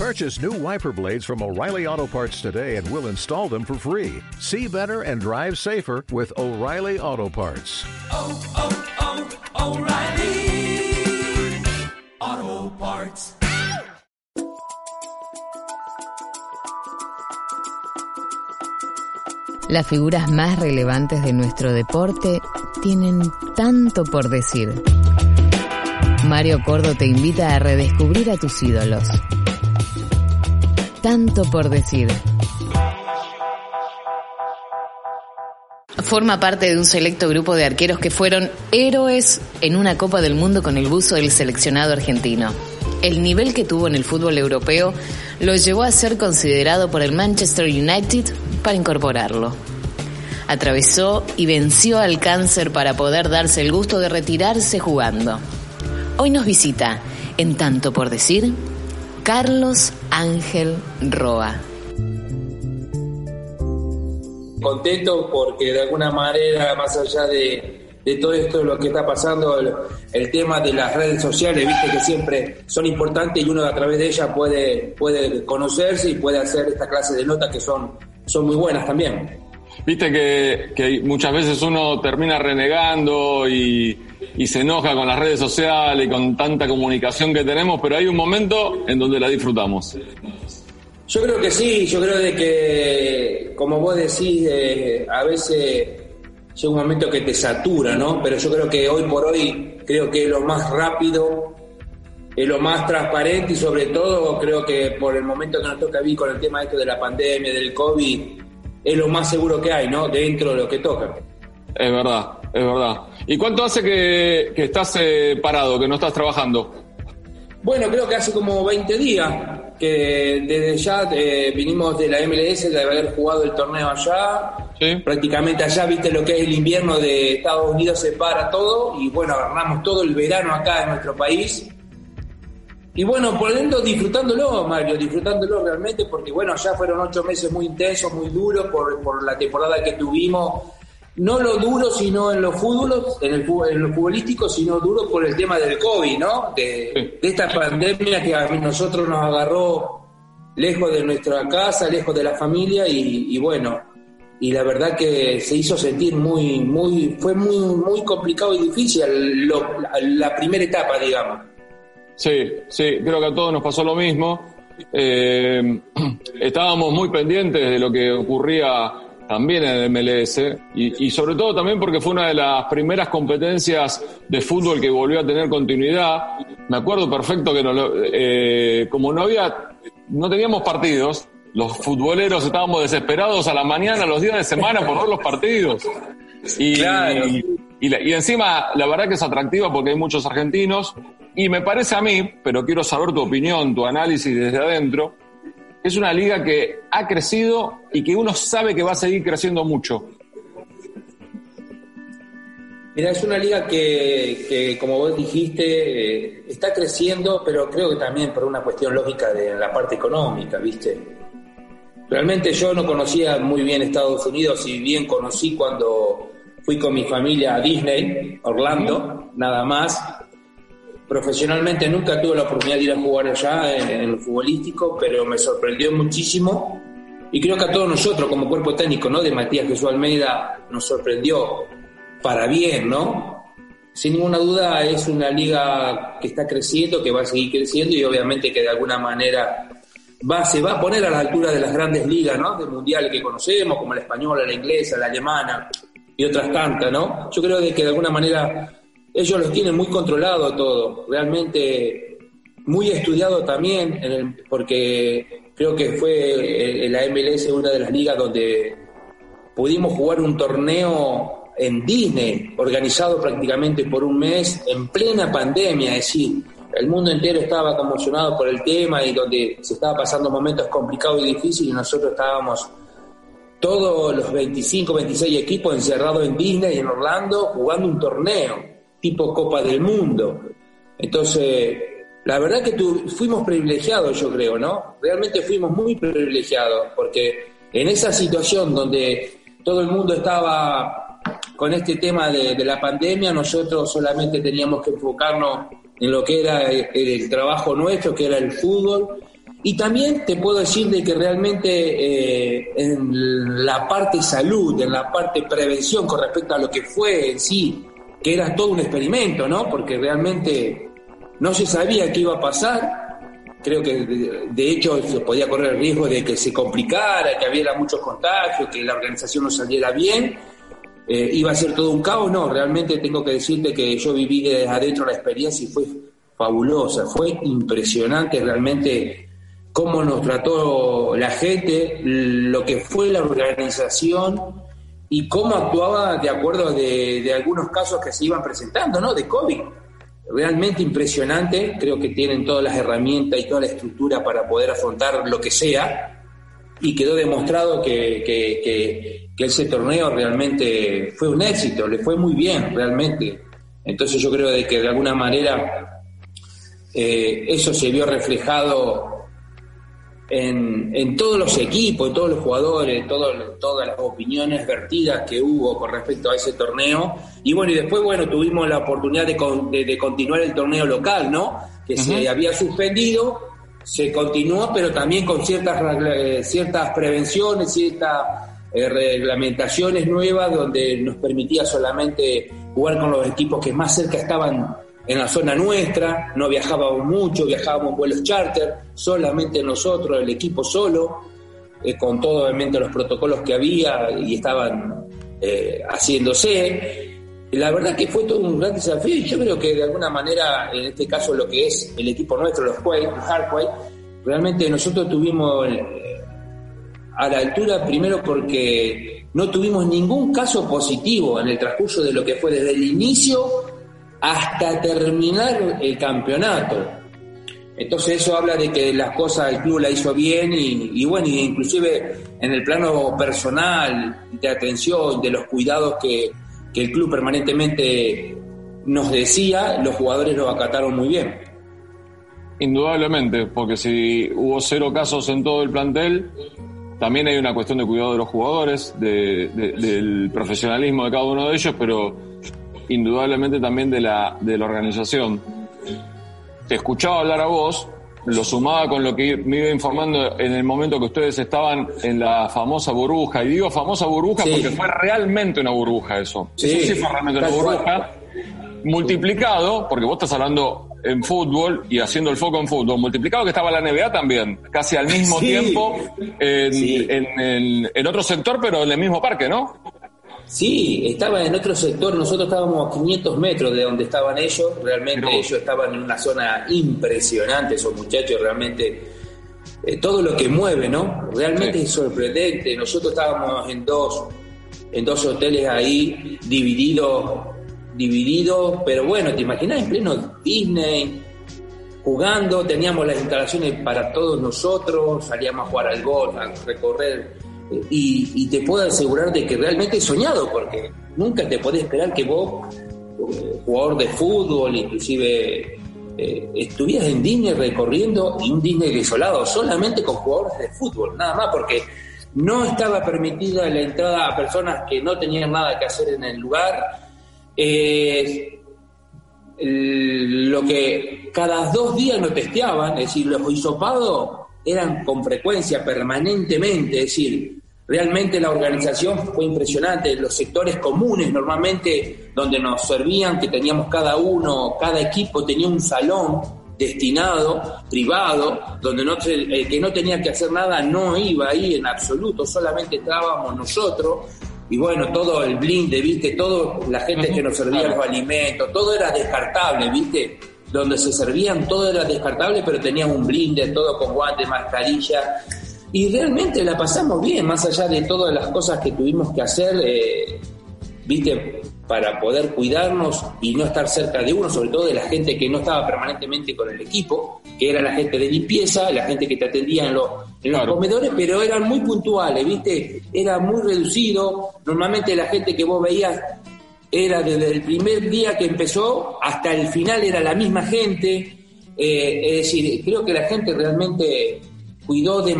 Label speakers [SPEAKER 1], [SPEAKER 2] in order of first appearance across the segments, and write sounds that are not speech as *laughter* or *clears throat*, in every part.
[SPEAKER 1] Purchase new wiper blades from O'Reilly Auto Parts today and we'll install them for free. See better and drive safer with O'Reilly Auto Parts.
[SPEAKER 2] oh, oh, oh O'Reilly Auto Parts.
[SPEAKER 3] Las figuras más relevantes de nuestro deporte tienen tanto por decir. Mario Cordo te invita a redescubrir a tus ídolos. Tanto por decir. Forma parte de un selecto grupo de arqueros que fueron héroes en una Copa del Mundo con el buzo del seleccionado argentino. El nivel que tuvo en el fútbol europeo lo llevó a ser considerado por el Manchester United para incorporarlo. Atravesó y venció al cáncer para poder darse el gusto de retirarse jugando. Hoy nos visita, en tanto por decir, Carlos Ángel Roa.
[SPEAKER 4] contento porque de alguna manera, más allá de, de todo esto, lo que está pasando, el, el tema de las redes sociales, viste que siempre son importantes y uno a través de ellas puede, puede conocerse y puede hacer esta clase de notas que son, son muy buenas también.
[SPEAKER 5] Viste que, que muchas veces uno termina renegando y, y se enoja con las redes sociales y con tanta comunicación que tenemos, pero hay un momento en donde la disfrutamos.
[SPEAKER 4] Yo creo que sí, yo creo de que, como vos decís, eh, a veces llega un momento que te satura, ¿no? Pero yo creo que hoy por hoy, creo que es lo más rápido, es lo más transparente y sobre todo creo que por el momento que nos toca vivir con el tema esto de la pandemia, del COVID, es lo más seguro que hay, ¿no? Dentro de lo que toca.
[SPEAKER 5] Es verdad, es verdad. ¿Y cuánto hace que, que estás eh, parado, que no estás trabajando?
[SPEAKER 4] Bueno, creo que hace como 20 días que desde ya eh, vinimos de la MLS, de haber jugado el torneo allá.
[SPEAKER 5] Sí.
[SPEAKER 4] Prácticamente allá, viste lo que es el invierno de Estados Unidos, se para todo y bueno, agarramos todo el verano acá en nuestro país. Y bueno, por dentro disfrutándolo, Mario, disfrutándolo realmente, porque bueno, ya fueron ocho meses muy intensos, muy duros por, por la temporada que tuvimos. No lo duro, sino en los fútbol, en el en lo futbolístico, sino duro por el tema del COVID, ¿no? De, de esta pandemia que a nosotros nos agarró lejos de nuestra casa, lejos de la familia y, y bueno, y la verdad que se hizo sentir muy, muy, fue muy, muy complicado y difícil lo- la, la primera etapa, digamos.
[SPEAKER 5] Sí, sí, creo que a todos nos pasó lo mismo. Eh, *clears throat* estábamos muy pendientes de lo que ocurría también en el MLS y, y sobre todo también porque fue una de las primeras competencias de fútbol que volvió a tener continuidad. Me acuerdo perfecto que no lo- eh, como no había, no teníamos partidos, los futboleros estábamos desesperados a la mañana, los días de semana por ver los partidos. Y,
[SPEAKER 4] Claro.
[SPEAKER 5] y, y la- y encima, la verdad que es atractiva porque hay muchos argentinos. Y me parece a mí, pero quiero saber tu opinión, tu análisis desde adentro, es una liga que ha crecido y que uno sabe que va a seguir creciendo mucho.
[SPEAKER 4] Mira, es una liga que, como vos dijiste, eh, está creciendo, pero creo que también por una cuestión lógica de la parte económica, ¿viste? Realmente yo no conocía muy bien Estados Unidos, si bien conocí cuando fui con mi familia a Disney, Orlando, nada más. Profesionalmente nunca tuve la oportunidad de ir a jugar allá en, en futbolístico, pero me sorprendió muchísimo. Y creo que a todos nosotros, como cuerpo técnico, ¿no? De Matías Jesús Almeida, nos sorprendió para bien, ¿no? Sin ninguna duda es una liga que está creciendo, que va a seguir creciendo y obviamente que de alguna manera va, se va a poner a la altura de las grandes ligas, ¿no? Del mundial que conocemos, como la española, la inglesa, la alemana y otras tantas, ¿no? Yo creo de que de alguna manera ellos los tienen muy controlado todo, realmente muy estudiado también, en el- porque creo que fue la MLS una de las ligas donde pudimos jugar un torneo en Disney, organizado prácticamente por un mes, en plena pandemia, es decir, el mundo entero estaba conmocionado por el tema y donde se estaba pasando momentos complicados y difíciles y nosotros estábamos todos los 25, 26 equipos encerrados en Disney, en Orlando, jugando un torneo, tipo Copa del Mundo. Entonces, la verdad que tu- fuimos privilegiados, yo creo, ¿no? Realmente fuimos muy privilegiados, porque en esa situación donde todo el mundo estaba con este tema de, la pandemia, nosotros solamente teníamos que enfocarnos en lo que era el, el trabajo nuestro, que era el fútbol, Y también te puedo decir de que realmente eh, en la parte salud, en la parte prevención con respecto a lo que fue en sí, que era todo un experimento, ¿no? Porque realmente no se sabía qué iba a pasar. Creo que de, hecho se podía correr el riesgo de que se complicara, que hubiera muchos contagios, que la organización no saliera bien. Eh, iba a ser todo un caos, no, realmente tengo que decirte que yo viví desde adentro la experiencia y fue fabulosa, fue impresionante realmente cómo nos trató la gente, lo que fue la organización y cómo actuaba de acuerdo de, algunos casos que se iban presentando, ¿no? De COVID. Realmente impresionante, creo que tienen todas las herramientas y toda la estructura para poder afrontar lo que sea y quedó demostrado que, que, que, que ese torneo realmente fue un éxito, le fue muy bien realmente. Entonces yo creo de que de alguna manera eh, eso se vio reflejado en, en, todos los equipos, en todos los jugadores, todo, todas las opiniones vertidas que hubo con respecto a ese torneo. Y bueno, y después, bueno, tuvimos la oportunidad de, de, de continuar el torneo local, ¿no? Que uh -huh. se había suspendido, se continuó, pero también con ciertas, eh, ciertas prevenciones, ciertas eh, reglamentaciones nuevas, donde nos permitía solamente jugar con los equipos que más cerca estaban en la zona nuestra, no viajábamos mucho, viajábamos vuelos charter, solamente nosotros, el equipo solo, eh, con todos obviamente los protocolos que había y estaban eh, haciéndose. La verdad que fue todo un gran desafío y yo creo que de alguna manera, en este caso lo que es el equipo nuestro, los Quay, los Hardway, realmente nosotros tuvimos eh, a la altura primero porque no tuvimos ningún caso positivo en el transcurso de lo que fue desde el inicio hasta terminar el campeonato. Entonces eso habla de que las cosas el club la hizo bien y, bueno, inclusive en el plano personal, de atención, de los cuidados que, que el club permanentemente nos decía, los jugadores lo acataron muy bien.
[SPEAKER 5] Indudablemente, porque si hubo cero casos en todo el plantel, también hay una cuestión de cuidado de los jugadores, de, del profesionalismo de cada uno de ellos, pero indudablemente también de la, de la organización. Te escuchaba hablar a vos, lo sumaba con lo que me iba informando en el momento que ustedes estaban en la famosa burbuja. Y digo famosa burbuja sí. porque fue realmente una burbuja eso. Sí, eso sí fue realmente una burbuja. Multiplicado, porque vos estás hablando en fútbol y haciendo el foco en fútbol, multiplicado que estaba la NBA también, casi al mismo *laughs* sí. tiempo en, en, en, otro sector, pero en el mismo parque, ¿no?
[SPEAKER 4] Sí, estaba en otro sector, nosotros estábamos a 500 metros de donde estaban ellos, realmente Pero... ellos estaban en una zona impresionante, esos muchachos realmente, eh, todo lo que mueve, ¿no? Realmente sí. es sorprendente, nosotros estábamos en dos, en dos hoteles ahí, divididos, divididos, pero bueno, te imaginas en pleno Disney, jugando, teníamos las instalaciones para todos nosotros, salíamos a jugar al golf, a recorrer y, y, te puedo asegurar de que realmente he soñado, porque nunca te podés esperar que vos, eh, jugador de fútbol, inclusive eh, estuvieras en Disney recorriendo un Disney desolado, solamente con jugadores de fútbol, nada más, porque no estaba permitida la entrada a personas que no tenían nada que hacer en el lugar. Eh, lo que cada dos días nos testeaban, es decir, los hisopados eran con frecuencia, permanentemente, es decir, Realmente la organización fue impresionante, los sectores comunes normalmente donde nos servían, que teníamos cada uno, cada equipo tenía un salón destinado, privado, donde no, el que no tenía que hacer nada no iba ahí en absoluto, solamente estábamos nosotros, y bueno, todo el blinde, viste, todo la gente que nos servía los alimentos, todo era descartable, viste, donde se servían todo era descartable, pero tenía un blinde, todo con guantes, mascarilla, y realmente la pasamos bien, más allá de todas las cosas que tuvimos que hacer, eh, viste, para poder cuidarnos y no estar cerca de uno, sobre todo de la gente que no estaba permanentemente con el equipo, que era la gente de limpieza, la gente que te atendía en los, en los claro. comedores, pero eran muy puntuales, viste, era muy reducido, normalmente la gente que vos veías era desde el primer día que empezó hasta el final era la misma gente, eh, es decir, creo que la gente realmente cuidó de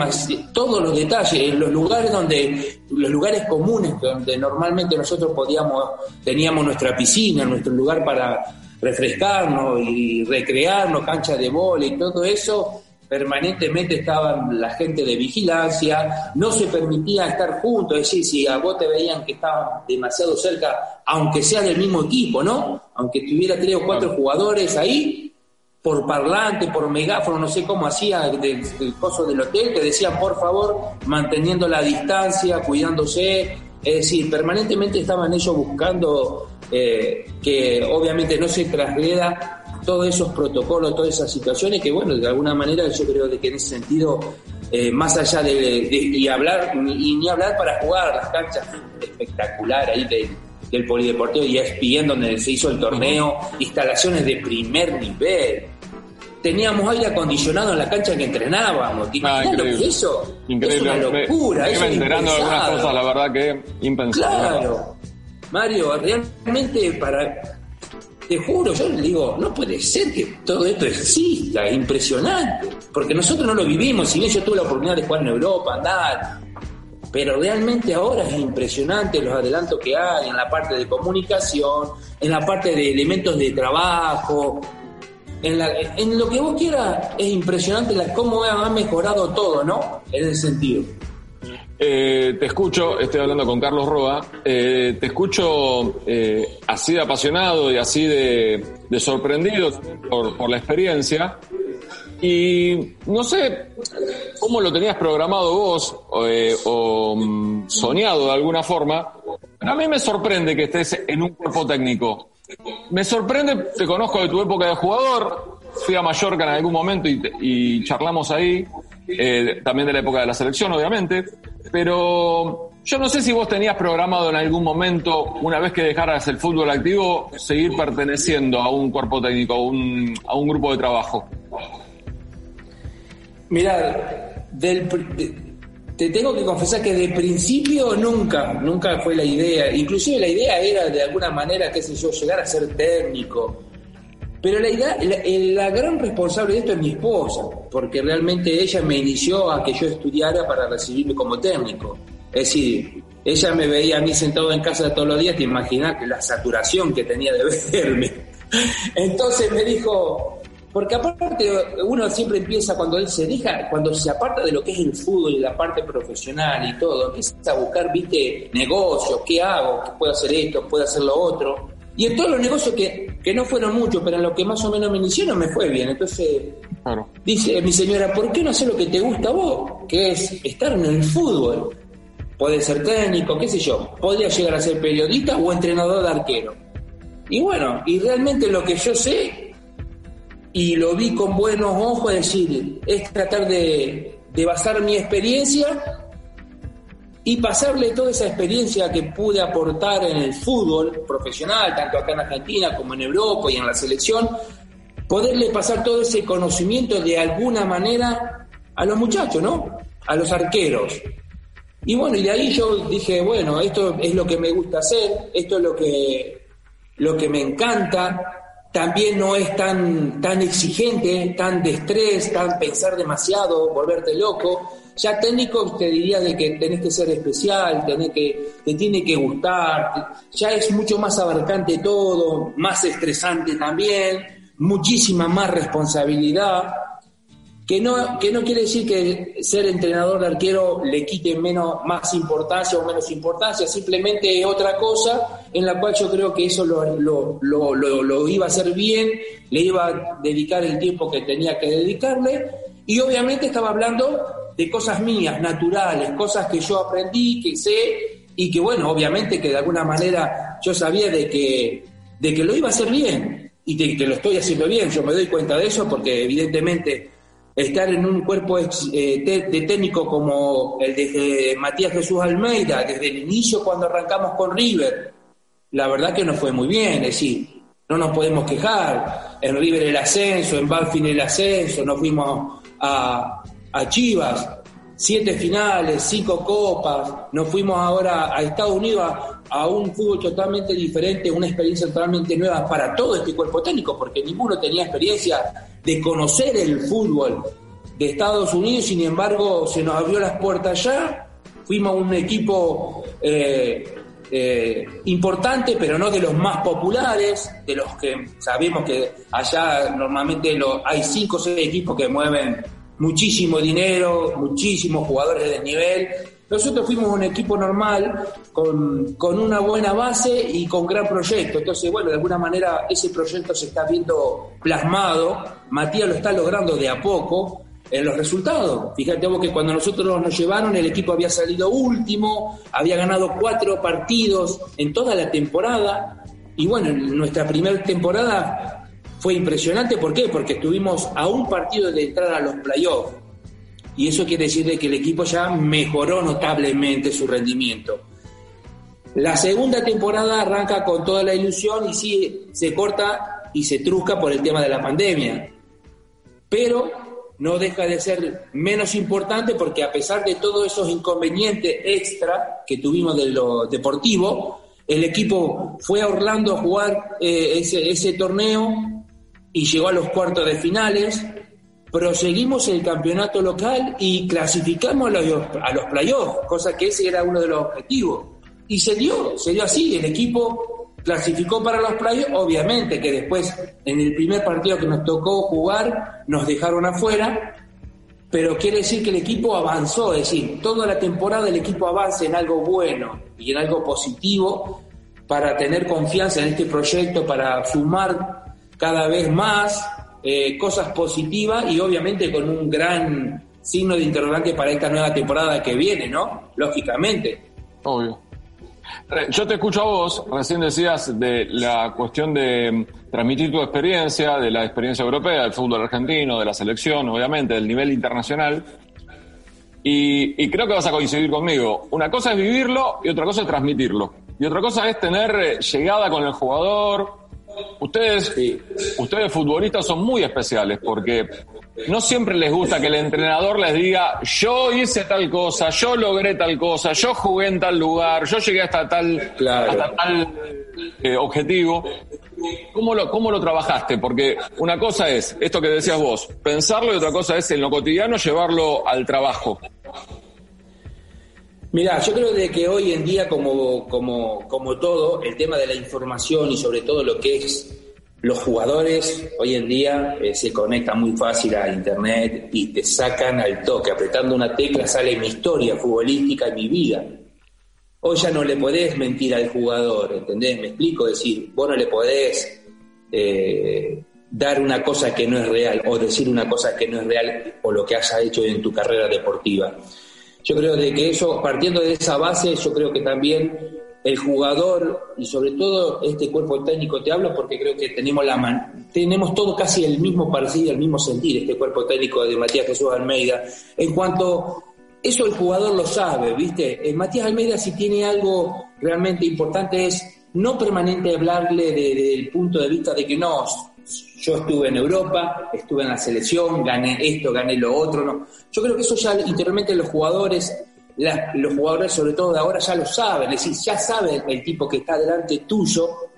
[SPEAKER 4] todos los detalles, en los lugares donde, los lugares comunes donde normalmente nosotros podíamos, teníamos nuestra piscina, nuestro lugar para refrescarnos y recrearnos, cancha de bola y todo eso, permanentemente estaban la gente de vigilancia, no se permitía estar juntos, es decir, si a vos te veían que estaban demasiado cerca, aunque sea del mismo equipo, ¿no? Aunque tuviera tres o cuatro jugadores ahí, por parlante, por megáfono, no sé cómo hacía del, del coso del hotel, te decían, por favor, manteniendo la distancia, cuidándose, es decir, permanentemente estaban ellos buscando eh, que obviamente no se traslada todos esos protocolos, todas esas situaciones que, bueno, de alguna manera yo creo de que en ese sentido, eh, más allá de, y hablar, y ni hablar para jugar las canchas espectacular ahí del polideportivo y ESPN donde se hizo el torneo, instalaciones de primer nivel. Teníamos aire acondicionado en la cancha que entrenábamos.
[SPEAKER 5] Ah,
[SPEAKER 4] lo que eso?
[SPEAKER 5] Increíble.
[SPEAKER 4] Es una locura.
[SPEAKER 5] Me,
[SPEAKER 4] eso es
[SPEAKER 5] enterando de algunas cosas, la verdad que impensable.
[SPEAKER 4] Claro. Mario, realmente para... Te juro, yo le digo, no puede ser que todo esto exista, es impresionante, porque nosotros no lo vivimos, si bien yo tuve la oportunidad de jugar en Europa, andar, pero realmente ahora es impresionante los adelantos que hay en la parte de comunicación, en la parte de elementos de trabajo, en, la- en lo que vos quieras, es impresionante la, cómo ha mejorado todo, ¿no? En ese sentido.
[SPEAKER 5] Eh, te escucho, estoy hablando con Carlos Roa, eh, te escucho eh, así de apasionado y así de, sorprendido por, por la experiencia. Y no sé cómo lo tenías programado vos eh, o mm, soñado de alguna forma. pero A mí me sorprende que estés en un cuerpo técnico. Me sorprende, te conozco de tu época de jugador, fui a Mallorca en algún momento y, y charlamos ahí, eh, también de la época de la selección, obviamente, pero yo no sé si vos tenías programado en algún momento, una vez que dejaras el fútbol activo, seguir perteneciendo a un cuerpo técnico, a un, a un grupo de trabajo.
[SPEAKER 4] Mira, del, te tengo que confesar que de principio nunca, nunca fue la idea. Inclusive la idea era de alguna manera, qué sé yo, llegar a ser técnico. Pero la, idea, la, la gran responsable de esto es mi esposa, porque realmente ella me inició a que yo estudiara para recibirme como técnico. Es decir, ella me veía a mí sentado en casa todos los días, te imaginas la saturación que tenía de *laughs* verme. Entonces me dijo, porque aparte uno siempre empieza cuando él se deja, cuando se aparta de lo que es el fútbol y la parte profesional y todo, empieza a buscar, viste, negocios, qué hago, ¿Qué puedo hacer esto, puedo hacer lo otro. Y en todos los negocios que, que no fueron muchos, pero en lo que más o menos me iniciaron me fue bien. Entonces
[SPEAKER 5] Claro.
[SPEAKER 4] dice mi señora, ¿por qué no hacer lo que te gusta a vos? Que es estar en el fútbol. Puede ser técnico, qué sé yo. Podría llegar a ser periodista o entrenador de arquero. Y bueno, y realmente lo que yo sé, y lo vi con buenos ojos, es decir, es tratar de, de basar mi experiencia y pasarle toda esa experiencia que pude aportar en el fútbol profesional, tanto acá en Argentina como en Europa y en la selección, poderle pasar todo ese conocimiento de alguna manera a los muchachos, ¿no? A los arqueros. Y bueno, y de ahí yo dije, bueno, esto es lo que me gusta hacer, esto es lo que, lo que me encanta, también no es tan, tan exigente, tan de estrés, tan pensar demasiado, volverte loco. Ya técnico te diría de que tenés que ser especial, tenés que, te tiene que gustar, ya es mucho más abarcante todo, más estresante también, muchísima más responsabilidad que no, que no quiere decir que ser entrenador de arquero le quite menos, más importancia o menos importancia, simplemente es otra cosa en la cual yo creo que eso lo, lo, lo, lo- iba a hacer bien, le iba a dedicar el tiempo que tenía que dedicarle. Y obviamente estaba hablando de cosas mías, naturales, cosas que yo aprendí, que sé y que bueno, obviamente que de alguna manera yo sabía de que, de que lo iba a hacer bien y que lo estoy haciendo bien, yo me doy cuenta de eso porque evidentemente estar en un cuerpo eh, de técnico como el de eh, Matías Jesús Almeida, desde el inicio cuando arrancamos con River, la verdad que nos fue muy bien, es decir, no nos podemos quejar. En River el ascenso, en Banfield el ascenso, nos fuimos a, a Chivas, siete finales, cinco copas, nos fuimos ahora a Estados Unidos a, a un fútbol totalmente diferente, una experiencia totalmente nueva para todo este cuerpo técnico, porque ninguno tenía experiencia de conocer el fútbol de Estados Unidos, sin embargo se nos abrió las puertas ya, fuimos un equipo eh, eh, importante, pero no de los más populares, de los que sabemos que allá normalmente lo- hay cinco o seis equipos que mueven muchísimo dinero, muchísimos jugadores de desnivel. Nosotros fuimos un equipo normal, con, con, una buena base y con gran proyecto. Entonces, bueno, de alguna manera ese proyecto se está viendo plasmado. Matías lo está logrando de a poco en los resultados. Fíjate vos que cuando nosotros nos llevaron, el equipo había salido último, había ganado cuatro partidos en toda la temporada. Y bueno, nuestra primera temporada fue impresionante. ¿Por qué? Porque estuvimos a un partido de entrar a los playoffs. Y eso quiere decir que el equipo ya mejoró notablemente su rendimiento. La segunda temporada arranca con toda la ilusión y sí se corta y se trusca por el tema de la pandemia. Pero no deja de ser menos importante porque a pesar de todos esos inconvenientes extra que tuvimos de lo deportivo, el equipo fue a Orlando a jugar eh, ese torneo y llegó a los cuartos de finales, proseguimos el campeonato local y clasificamos a los, a los playoffs, cosa que ese era uno de los objetivos. Y se dio, se dio así, el equipo clasificó para los playoffs, obviamente que después en el primer partido que nos tocó jugar nos dejaron afuera, pero quiere decir que el equipo avanzó, es decir, toda la temporada el equipo avanza en algo bueno y en algo positivo para tener confianza en este proyecto, para sumar cada vez más eh, cosas positivas y obviamente con un gran signo de interrogante para esta nueva temporada que viene, ¿no? Lógicamente.
[SPEAKER 5] Obvio. Yo te escucho a vos, recién decías de la cuestión de mm, transmitir tu experiencia, de la experiencia europea, del fútbol argentino, de la selección, obviamente, del nivel internacional. Y, y, creo que vas a coincidir conmigo. Una cosa es vivirlo y otra cosa es transmitirlo. Y otra cosa es tener eh, llegada con el jugador, Ustedes, ustedes futbolistas son muy especiales porque no siempre les gusta que el entrenador les diga yo hice tal cosa, yo logré tal cosa, yo jugué en tal lugar, yo llegué hasta tal, tal eh, objetivo. ¿Cómo lo, ¿Cómo lo trabajaste? Porque una cosa es esto que decías vos, pensarlo y otra cosa es en lo cotidiano llevarlo al trabajo.
[SPEAKER 4] Mira, yo creo de que hoy en día, como, como, como todo, el tema de la información y sobre todo lo que es los jugadores, hoy en día eh, se conecta muy fácil a internet y te sacan al toque. Apretando una tecla sale mi historia futbolística y mi vida. Hoy ya no le podés mentir al jugador, ¿entendés? Me explico, decir, vos no le podés eh, dar una cosa que no es real o decir una cosa que no es real o lo que has hecho en tu carrera deportiva. Yo creo de que eso, partiendo de esa base, yo creo que también el jugador y sobre todo este cuerpo técnico, te hablo porque creo que tenemos la man, tenemos todo casi el mismo parecido, el mismo sentir, este cuerpo técnico de Matías Jesús Almeida. En cuanto eso el jugador lo sabe, ¿viste? Eh, Matías Almeida si tiene algo realmente importante es no permanente hablarle desde el punto de vista de que no, yo estuve en Europa, estuve en la selección, gané esto, gané lo otro, no. Yo creo que eso ya interiormente los jugadores, los jugadores sobre todo de ahora ya lo saben, es decir, ya saben el tipo que está delante tuyo,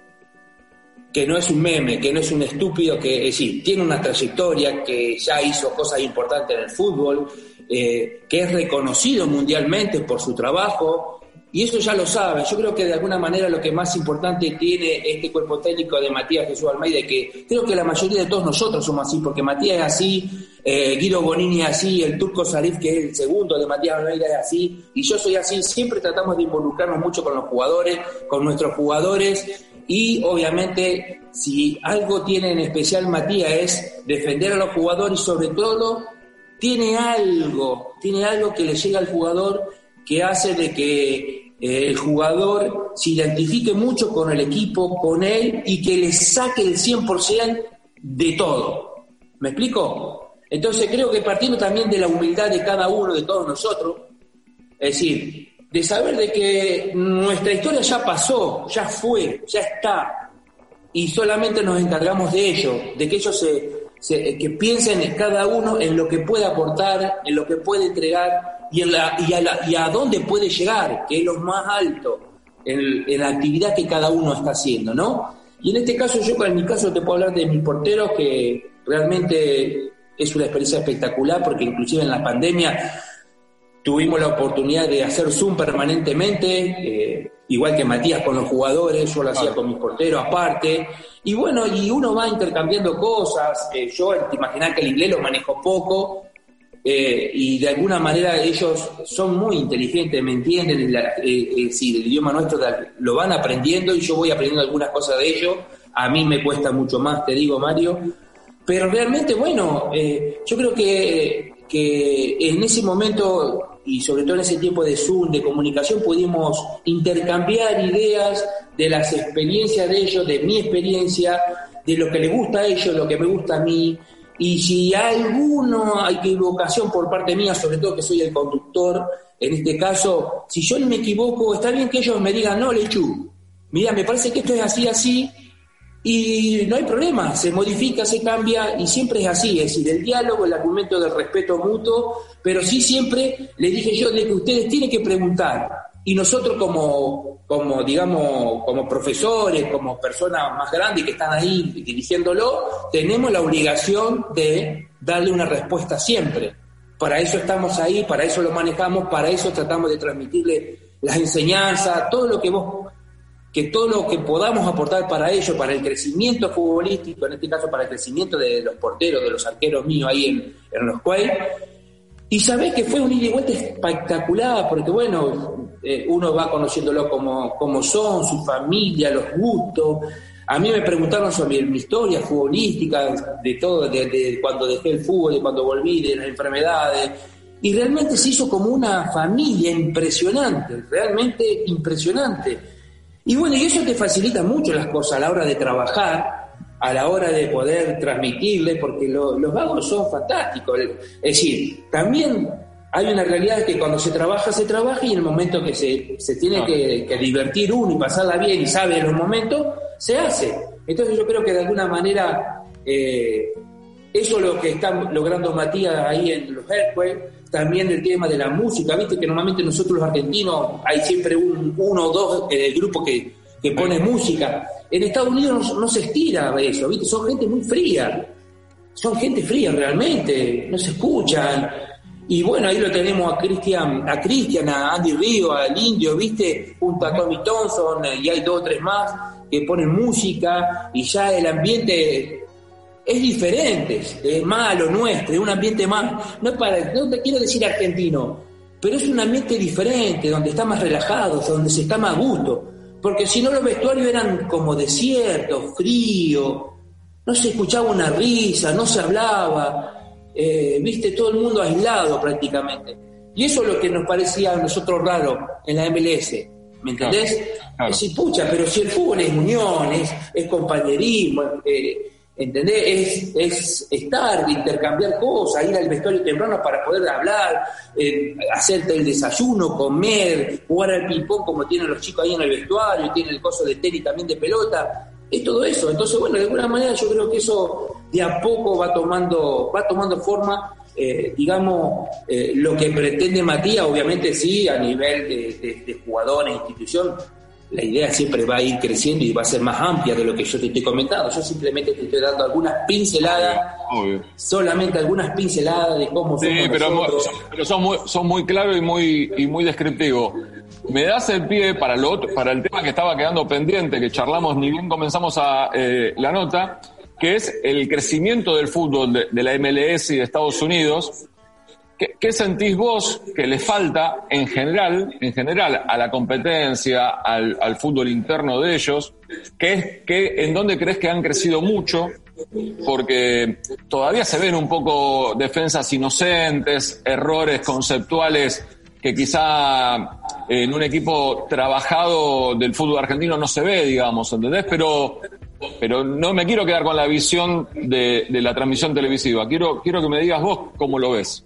[SPEAKER 4] que no es un meme, que no es un estúpido, que es decir, tiene una trayectoria, que ya hizo cosas importantes en el fútbol, eh, que es reconocido mundialmente por su trabajo, y eso ya lo sabe. Yo creo que de alguna manera lo que más importante tiene este cuerpo técnico de Matías Jesús Almeida, que creo que la mayoría de todos nosotros somos así, porque Matías es así, eh, Guido Bonini es así, el Turco Sarif, que es el segundo de Matías Almeida, es así, y yo soy así. Siempre tratamos de involucrarnos mucho con los jugadores, con nuestros jugadores, y obviamente si algo tiene en especial Matías es defender a los jugadores y sobre todo tiene algo, tiene algo que le llega al jugador que hace de que eh, el jugador se identifique mucho con el equipo, con él y que le saque el 100% de todo. ¿Me explico? Entonces creo que partiendo también de la humildad de cada uno, de todos nosotros, es decir, de saber de que nuestra historia ya pasó, ya fue, ya está, y solamente nos encargamos de ello, de que ellos se, que piensen cada uno en lo que puede aportar, en lo que puede entregar y, en la, y, a la, y a dónde puede llegar, que es lo más alto en, en, la actividad que cada uno está haciendo, ¿no? Y en este caso, yo en mi caso te puedo hablar de mis porteros, que realmente es una experiencia espectacular, porque inclusive en la pandemia tuvimos la oportunidad de hacer Zoom permanentemente, eh, igual que Matías con los jugadores, yo lo hacía con mis porteros aparte, y bueno, y uno va intercambiando cosas, eh, yo te imaginas que el inglés lo manejo poco, eh, y de alguna manera ellos son muy inteligentes, me entienden, la, eh, el idioma nuestro lo van aprendiendo y yo voy aprendiendo algunas cosas de ellos, a mí me cuesta mucho más, te digo Mario, pero realmente bueno, yo creo que, que en ese momento y sobre todo en ese tiempo de Zoom, de comunicación, pudimos intercambiar ideas de las experiencias de ellos, de mi experiencia, de lo que les gusta a ellos, lo que me gusta a mí. Y si alguno, hay equivocación por parte mía, sobre todo que soy el conductor, en este caso, si yo me equivoco, está bien que ellos me digan, no, Lechu, mira, me parece que esto es así, así, y no hay problema, se modifica, se cambia y siempre es así, es decir, el diálogo, el argumento del respeto mutuo, pero sí siempre le dije yo de que ustedes tienen que preguntar y nosotros como, como digamos, como profesores, como personas más grandes que están ahí dirigiéndolo, tenemos la obligación de darle una respuesta siempre. Para eso estamos ahí, para eso lo manejamos, para eso tratamos de transmitirle las enseñanzas, todo lo que vos que todo lo que podamos aportar para ello, para el crecimiento futbolístico, en este caso para el crecimiento de los porteros, de los arqueros míos ahí en, los Cuey. Y sabés que fue un ida y vuelta espectacular, porque bueno, eh, uno va conociéndolo como, como son, su familia, los gustos. A mí me preguntaron sobre mi historia futbolística, de todo, de, cuando dejé el fútbol, de cuando volví, de las enfermedades. Y realmente se hizo como una familia impresionante, realmente impresionante y bueno, y eso te facilita mucho las cosas a la hora de trabajar, a la hora de poder transmitirle, porque los vagos son fantásticos. Es decir, también hay una realidad que cuando se trabaja, se trabaja y en el momento que se, se tiene que, divertir uno y pasarla bien y sabe en los momentos, se hace. Entonces yo creo que de alguna manera eh, eso es lo que está logrando Matías ahí en los Earthquakes también el tema de la música, viste que normalmente nosotros los argentinos hay siempre un, uno o dos en el grupo que, que pone música. En Estados Unidos no, se estira eso, viste, son gente muy fría, son gente fría realmente, no se escuchan. Y bueno, ahí lo tenemos a Cristian, a Cristian, a Andy Río, al Indio, viste, junto a Tommy Thompson, y hay dos o tres más que ponen música, y ya el ambiente es diferente, es malo, nuestro, es un ambiente más, no, para, no te quiero decir argentino, pero es un ambiente diferente, donde está más relajado, donde se está más a gusto, porque si no los vestuarios eran como desiertos, frío, no se escuchaba una risa, no se hablaba, eh, viste, todo el mundo aislado prácticamente. Y eso es lo que nos parecía a nosotros raro en la MLS, ¿me entendés? Es decir, pucha, pero si el fútbol es unión, es, compañerismo, eh, ¿Entendés? Es, es estar, intercambiar cosas, ir al vestuario temprano para poder hablar, eh, hacerte el desayuno, comer, jugar al ping-pong como tienen los chicos ahí en el vestuario, tienen el coso de tenis también de pelota, es todo eso. Entonces, bueno, de alguna manera yo creo que eso de a poco va tomando, va tomando forma, eh, digamos, eh, lo que pretende Matías, obviamente sí, a nivel de, de, de jugadores, institución, la idea siempre va a ir creciendo y va a ser más amplia de lo que yo te estoy comentando. Yo simplemente te estoy dando algunas pinceladas, solamente algunas pinceladas de cómo
[SPEAKER 5] sí, pero, pero son muy, son muy claros y muy, y muy descriptivos. Me das el pie para, lo para el tema que estaba quedando pendiente, que charlamos ni bien comenzamos a eh, la nota, que es el crecimiento del fútbol de, la MLS y de Estados Unidos ¿Qué, sentís vos que le falta en general, en general a la competencia, al, fútbol interno de ellos? ¿Qué, qué, ¿En dónde crees que han crecido mucho? Porque todavía se ven un poco defensas inocentes, errores conceptuales que quizá en un equipo trabajado del fútbol argentino no se ve, digamos, ¿entendés? Pero, pero no me quiero quedar con la visión de, la transmisión televisiva. Quiero, quiero que me digas vos cómo lo ves.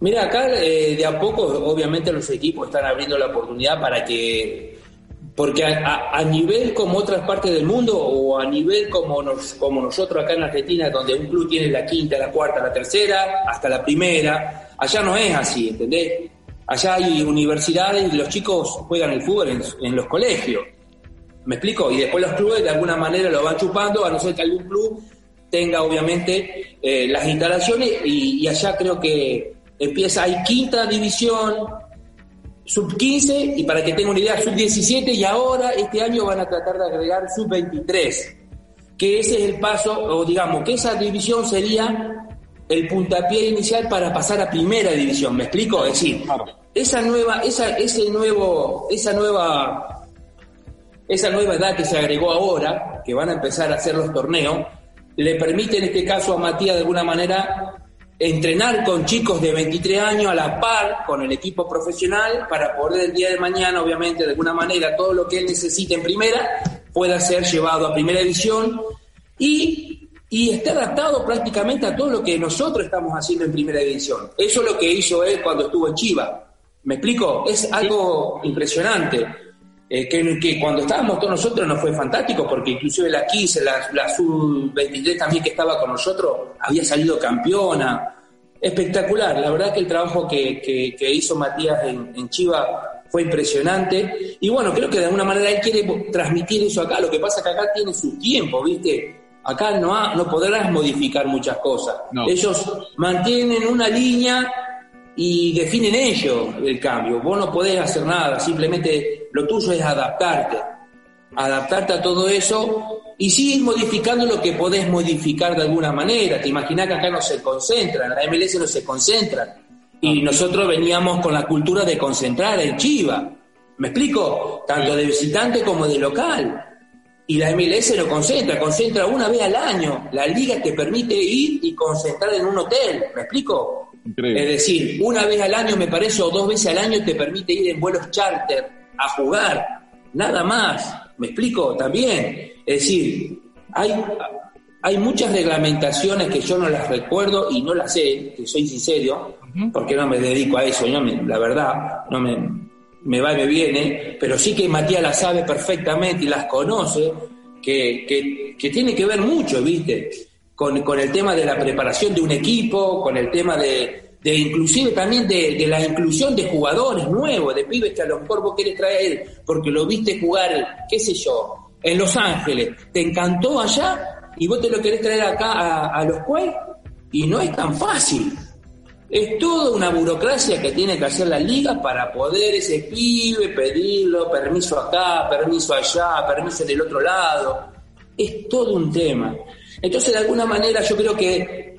[SPEAKER 4] Mira, acá eh, de a poco, obviamente, los equipos están abriendo la oportunidad para que, porque a, nivel como otras partes del mundo o a nivel como, nos, como nosotros acá en Argentina, donde un club tiene la quinta, la cuarta, la tercera, hasta la primera, allá no es así, ¿entendés? Allá hay universidades y los chicos juegan el fútbol en, los colegios. ¿Me explico? Y después los clubes de alguna manera lo van chupando, a no ser que algún club tenga obviamente eh, las instalaciones y allá creo que empieza, hay quinta división, sub 15 y para que tengan una idea, sub 17 y ahora este año van a tratar de agregar sub 23, que ese es el paso, o digamos que esa división sería el puntapié inicial para pasar a primera división. ¿Me explico? Es decir, esa nueva, esa, ese nuevo, esa nueva, esa nueva edad que se agregó ahora, que van a empezar a hacer los torneos, le permite en este caso a Matías de alguna manera entrenar con chicos de 23 años a la par con el equipo profesional para poder el día de mañana, obviamente, de alguna manera, todo lo que él necesite en primera pueda ser llevado a primera división y, y esté adaptado prácticamente a todo lo que nosotros estamos haciendo en primera división. Eso es lo que hizo él cuando estuvo en Chivas. ¿Me explico? Es algo impresionante. Eh, que, que cuando estábamos todos nosotros nos fue fantástico porque inclusive la 15, la, la sub-23 también que estaba con nosotros había salido campeona. Espectacular, la verdad que el trabajo que, que- que hizo Matías en, en Chivas fue impresionante y bueno, creo que de alguna manera él quiere transmitir eso acá, lo que pasa es que acá tiene su tiempo, ¿viste? Acá no, ha- no podrás modificar muchas cosas.
[SPEAKER 5] No.
[SPEAKER 4] Ellos mantienen una línea y definen ellos el cambio. Vos no podés hacer nada, simplemente lo tuyo es adaptarte. Adaptarte a todo eso y seguir modificando lo que podés modificar de alguna manera. Te imaginás que acá no se concentran, la MLS no se concentran. Y nosotros veníamos con la cultura de concentrar en Chiva. ¿Me explico? Tanto de visitante como de local. Y la MLS lo concentra, concentra una vez al año. La liga te permite ir y concentrar en un hotel. ¿Me explico?
[SPEAKER 5] Increíble.
[SPEAKER 4] Es decir, una vez al año, me parece, o dos veces al año te permite ir en vuelos charter a jugar. Nada más. ¿Me explico? También. Es decir, hay, hay muchas reglamentaciones que yo no las recuerdo y no las sé, que soy sincero, porque no me dedico a eso. yo me- la verdad, no me, me va y me viene, pero sí que Matías las sabe perfectamente y las conoce, que, que, que tiene que ver mucho, ¿viste? Con, con el tema de la preparación de un equipo, con el tema de, de inclusive también de, de la inclusión de jugadores nuevos, de pibes que a lo mejor vos querés traer porque lo viste jugar, qué sé yo, en Los Ángeles, te encantó allá y vos te lo querés traer acá a, a los Cuey y no es tan fácil. Es toda una burocracia que tiene que hacer la liga para poder ese pibe pedirlo, permiso acá, permiso allá, permiso del otro lado. Es todo un tema. Entonces, de alguna manera, yo creo que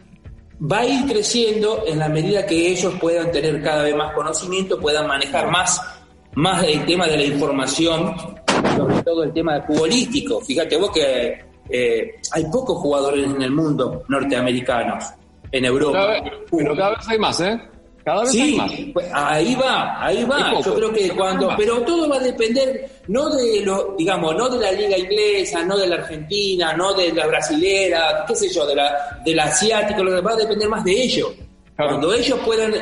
[SPEAKER 4] va a ir creciendo en la medida que ellos puedan tener cada vez más conocimiento, puedan manejar más, más el tema de la información, sobre todo el tema futbolístico. Fíjate vos que eh, hay pocos jugadores en el mundo norteamericanos, en Europa.
[SPEAKER 5] Pero cada vez hay más, ¿eh? Cada vez hay
[SPEAKER 4] Sí,
[SPEAKER 5] más.
[SPEAKER 4] pues, ahí va, ahí va.
[SPEAKER 5] poco.
[SPEAKER 4] Yo creo que cuando, pero todo va a depender no de lo, digamos, no de la liga inglesa, no de la argentina, no de la brasilera, qué sé yo, de la, del asiático, lo que va a depender más de ellos.
[SPEAKER 5] Claro.
[SPEAKER 4] Cuando ellos puedan,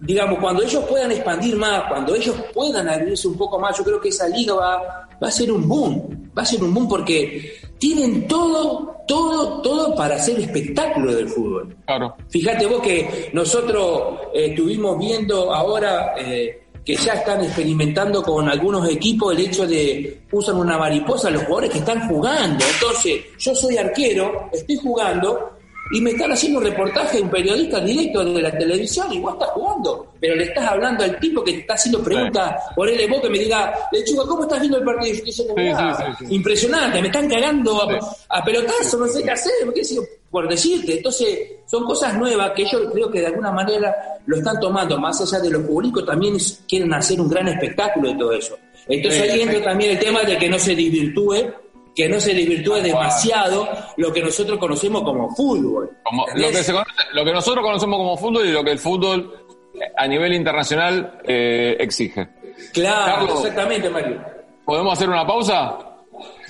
[SPEAKER 4] digamos, cuando ellos puedan expandir más, cuando ellos puedan abrirse un poco más, yo creo que esa liga va, va a ser un boom, va a ser un boom porque tienen todo, todo, todo para hacer espectáculo del fútbol.
[SPEAKER 5] Claro.
[SPEAKER 4] Fíjate vos que nosotros eh, estuvimos viendo ahora eh, que ya están experimentando con algunos equipos el hecho de usan una mariposa los jugadores que están jugando. Entonces, yo soy arquero, estoy jugando y me están haciendo un reportaje un periodista directo de la televisión y vos estás jugando, pero le estás hablando al tipo que te está haciendo preguntas, por él vos que me diga, lechuga, ¿cómo estás viendo el partido? Y yo digo,
[SPEAKER 5] Sí,
[SPEAKER 4] "Mirá,
[SPEAKER 5] sí, sí, sí.
[SPEAKER 4] impresionante, me están cagando a,
[SPEAKER 5] Sí.
[SPEAKER 4] a pelotazo, no sé qué hacer, qué sé yo, por decirte. Entonces, son cosas nuevas que yo creo que de alguna manera lo están tomando, más allá de lo público, también quieren hacer un gran espectáculo de todo eso. Entonces
[SPEAKER 5] Sí.
[SPEAKER 4] ahí entra también el tema de que no se desvirtúe, que no se desvirtúe demasiado lo que nosotros conocemos como fútbol.
[SPEAKER 5] Como lo, que se conoce- lo que nosotros conocemos como fútbol y lo que el fútbol eh, a nivel internacional eh, exige.
[SPEAKER 4] Claro,
[SPEAKER 5] Carlos.
[SPEAKER 4] exactamente, Mario.
[SPEAKER 5] ¿Podemos hacer una pausa?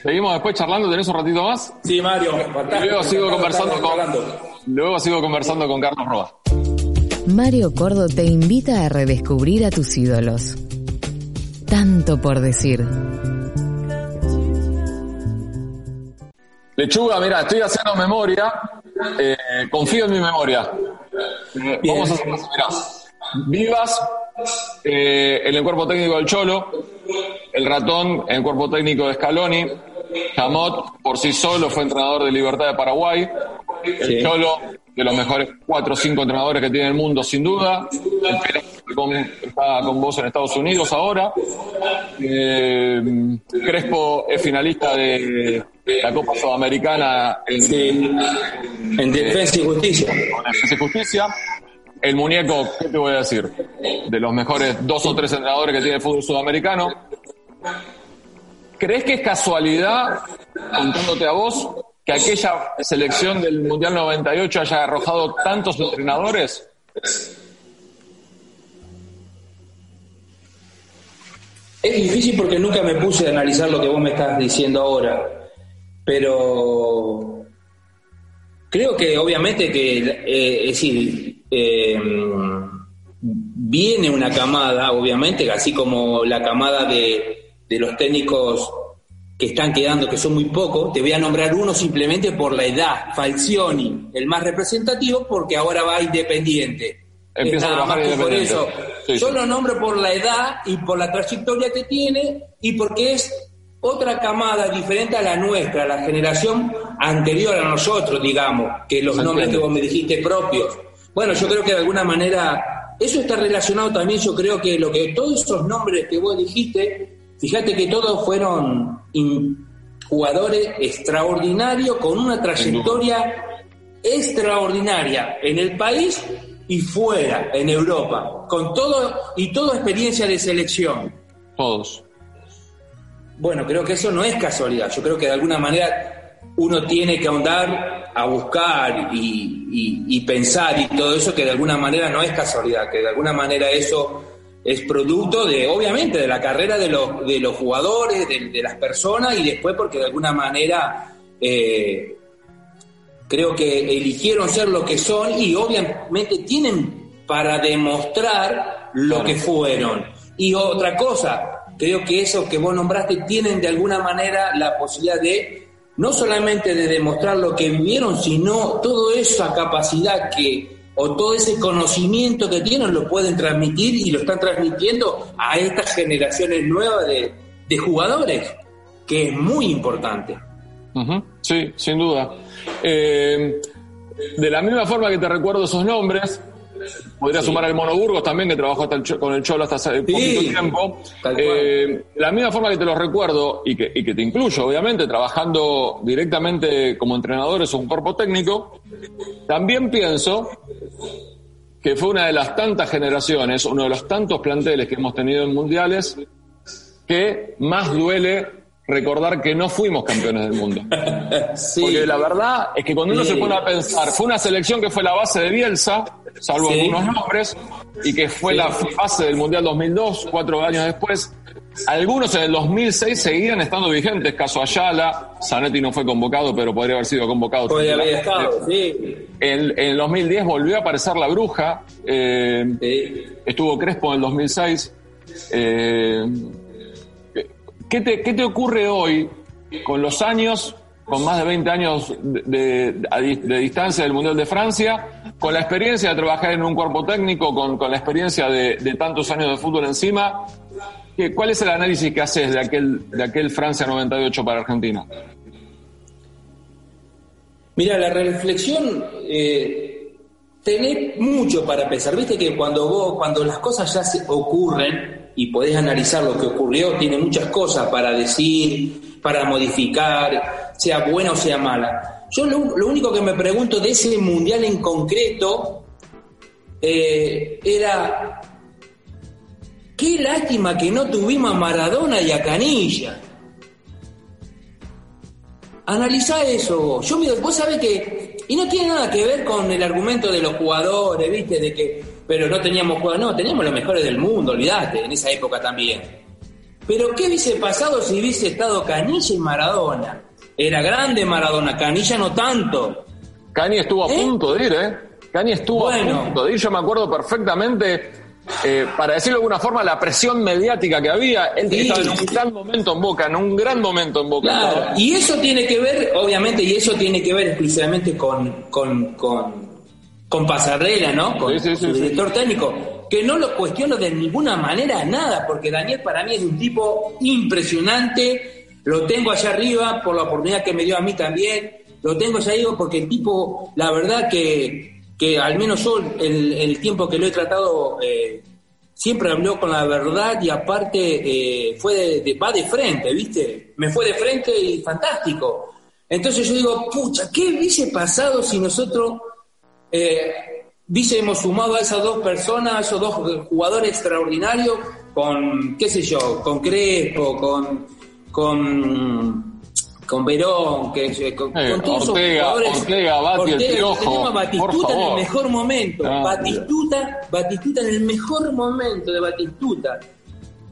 [SPEAKER 5] ¿Seguimos después charlando? ¿Tenés un ratito más?
[SPEAKER 4] Sí, Mario, fantástico.
[SPEAKER 5] Luego sigo conversando con, luego sigo conversando con Carlos Roa.
[SPEAKER 3] Mario Cordo te invita a redescubrir a tus ídolos. Tanto por decir.
[SPEAKER 5] Lechuga, mira, estoy haciendo memoria. eh, confío en mi memoria. Eh, vamos a hacer mirá. Vivas eh, en el cuerpo técnico del Cholo, el ratón en el cuerpo técnico de Scaloni, Jamot por sí solo fue entrenador de Libertad de Paraguay, el
[SPEAKER 4] Sí.
[SPEAKER 5] Cholo de los mejores cuatro o cinco entrenadores que tiene el mundo sin duda, el Pérez está con vos en Estados Unidos ahora, Eh, Crespo es finalista de la Copa Sudamericana en,
[SPEAKER 4] En Defensa y Justicia.
[SPEAKER 5] con Defensa y Justicia. El muñeco, ¿qué te voy a decir? De los mejores dos o tres entrenadores que tiene el fútbol sudamericano. ¿Crees que es casualidad, contándote a vos, que aquella selección del Mundial 98 haya arrojado tantos entrenadores?
[SPEAKER 4] Es difícil porque nunca me puse a analizar lo que vos me estás diciendo ahora, pero creo que obviamente que, eh, es decir, eh, viene una camada, obviamente, así como la camada de, de los técnicos que están quedando, que son muy pocos, te voy a nombrar uno simplemente por la edad, Falcioni, el más representativo, porque ahora va independiente.
[SPEAKER 5] Empieza a trabajar
[SPEAKER 4] que por
[SPEAKER 5] independiente.
[SPEAKER 4] eso.
[SPEAKER 5] Sí,
[SPEAKER 4] Yo
[SPEAKER 5] sí.
[SPEAKER 4] lo nombro por la edad y por la trayectoria que tiene y porque es otra camada diferente a la nuestra, a la generación anterior a nosotros, digamos, que los nombres que vos me dijiste propios. Bueno, yo creo que de alguna manera eso está relacionado también, yo creo que lo que todos esos nombres que vos dijiste, fíjate que todos fueron in- jugadores extraordinarios con una trayectoria extraordinaria en el país y fuera, en Europa, con todo y toda experiencia de selección.
[SPEAKER 5] Todos.
[SPEAKER 4] Bueno, creo que eso no es casualidad. Yo creo que de alguna manera uno tiene que ahondar a buscar y, y- y pensar y todo eso que de alguna manera no es casualidad, que de alguna manera eso es producto de, obviamente, de la carrera de los, de los jugadores, de, de las personas y después porque de alguna manera eh, creo que eligieron ser lo que son y obviamente tienen para demostrar lo que fueron. Y otra cosa, creo que esos que vos nombraste tienen de alguna manera la posibilidad de no solamente de demostrar lo que vivieron, sino toda esa capacidad que o todo ese conocimiento que tienen lo pueden transmitir y lo están transmitiendo a estas generaciones nuevas de, jugadores, que es muy importante.
[SPEAKER 5] Sí, sin duda. Eh, de la misma forma que te recuerdo esos nombres, podría sumar al Mono Burgos también, que trabajó hasta el con el Cholo hasta hace poquito tiempo. Eh, de la misma forma que te los recuerdo y que, y que te incluyo, obviamente, trabajando directamente como entrenadores o un cuerpo técnico, también pienso que fue una de las tantas generaciones, uno de los tantos planteles que hemos tenido en mundiales, que más duele recordar que no fuimos campeones del mundo. *laughs*
[SPEAKER 4] Sí.
[SPEAKER 5] Porque la verdad es que cuando uno
[SPEAKER 4] Sí.
[SPEAKER 5] se pone a pensar, fue una selección que fue la base de Bielsa, salvo
[SPEAKER 4] Sí.
[SPEAKER 5] algunos nombres, y que fue
[SPEAKER 4] Sí.
[SPEAKER 5] la base del Mundial 2002, cuatro años después. Algunos en el 2006 seguían estando vigentes, caso Ayala, Zanetti no fue convocado, pero podría haber sido convocado.
[SPEAKER 4] Puede haber estado, sí.
[SPEAKER 5] En, en el 2010 volvió a aparecer la bruja, eh,
[SPEAKER 4] Sí.
[SPEAKER 5] estuvo Crespo en el 2006. Eh, ¿qué, te, ¿Qué te ocurre hoy con los años, con más de 20 años de, de distancia del Mundial de Francia, con la experiencia de trabajar en un cuerpo técnico, con, con la experiencia de, tantos años de fútbol encima? ¿Qué- ¿Cuál es el análisis que haces de aquel, de aquel Francia 98 para Argentina?
[SPEAKER 4] Mira, la reflexión, eh, tenés mucho para pensar. Viste que cuando vos, cuando las cosas ya se ocurren y podés analizar lo que ocurrió, tiene muchas cosas para decir, para modificar, sea buena o sea mala. Yo lo, único que me pregunto de ese mundial en concreto eh, era qué lástima que no tuvimos a Maradona y a Canilla. Analizá eso vos. Yo, mira, vos sabés que. Y no tiene nada que ver con el argumento de los jugadores, ¿viste? De que. Pero no teníamos jugadores. No, teníamos los mejores del mundo, olvidate, en esa época también. Pero ¿qué hubiese pasado si hubiese estado Canilla y Maradona? Era grande Maradona, Canilla no tanto.
[SPEAKER 5] Cani estuvo a
[SPEAKER 4] ¿Eh?
[SPEAKER 5] punto de ir, ¿eh? Cani estuvo
[SPEAKER 4] Bueno.
[SPEAKER 5] a punto de ir. Yo me acuerdo perfectamente, eh, para decirlo de alguna forma, la presión mediática que había. Él
[SPEAKER 4] Sí.
[SPEAKER 5] estaba en un gran momento en Boca, en un gran momento en Boca.
[SPEAKER 4] Claro, y eso tiene que ver, obviamente, y eso tiene que ver exclusivamente con, con, con, con Pasarela, ¿no? Con
[SPEAKER 5] Sí,
[SPEAKER 4] su director técnico. Que no lo cuestiono de ninguna manera, nada, porque Daniel para mí es un tipo impresionante. Lo tengo allá arriba por la oportunidad que me dio a mí también. Lo tengo allá arriba porque el tipo, la verdad que, que al menos yo, el, el tiempo que lo he tratado, eh, siempre habló con la verdad y aparte eh, fue de- va de frente, ¿viste? Me fue de frente y fantástico. Entonces yo digo, pucha, ¿qué hubiese pasado si nosotros eh, hubiésemos sumado a esas dos personas, a esos dos jugadores extraordinarios, con, qué sé yo, con Crespo, con, con, con Verón, que, con,
[SPEAKER 5] Eh,
[SPEAKER 4] con todos esos
[SPEAKER 5] Ortega,
[SPEAKER 4] jugadores.
[SPEAKER 5] Ortega, Bati, el Piojo,
[SPEAKER 4] teníamos a Batistuta
[SPEAKER 5] por
[SPEAKER 4] en el mejor momento.
[SPEAKER 5] Ah,
[SPEAKER 4] Batistuta, Batistuta en el mejor momento de Batistuta.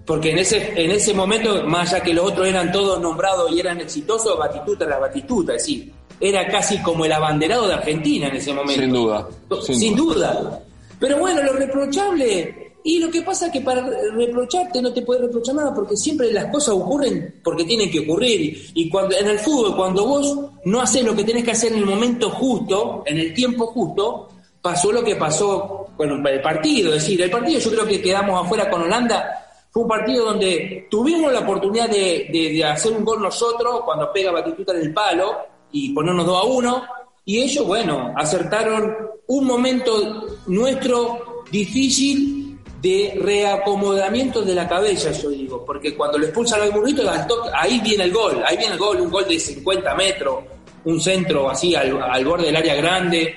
[SPEAKER 4] Porque en ese, en ese momento, más allá que los otros eran todos nombrados y eran exitosos, Batistuta era Batistuta, es decir, era casi como el abanderado de Argentina en ese momento.
[SPEAKER 5] Sin duda.
[SPEAKER 4] Sin, duda. Pero bueno, lo reprochable, y lo que pasa es que para reprocharte no te puedes reprochar nada porque siempre las cosas ocurren porque tienen que ocurrir. Y cuando en el fútbol, cuando vos no haces lo que tenés que hacer en el momento justo, en el tiempo justo, pasó lo que pasó con el partido. Es decir, el partido yo creo que quedamos afuera con Holanda. Fue un partido donde tuvimos la oportunidad de, de- hacer un gol nosotros cuando pega Batistuta en el palo y ponernos 2 a 1. Y ellos, bueno, acertaron un momento nuestro difícil de reacomodamiento de la cabeza, yo digo, porque cuando le expulsan al toque, ahí viene el gol, ahí viene el gol, un gol de 50 metros, un centro así al, al borde del área grande.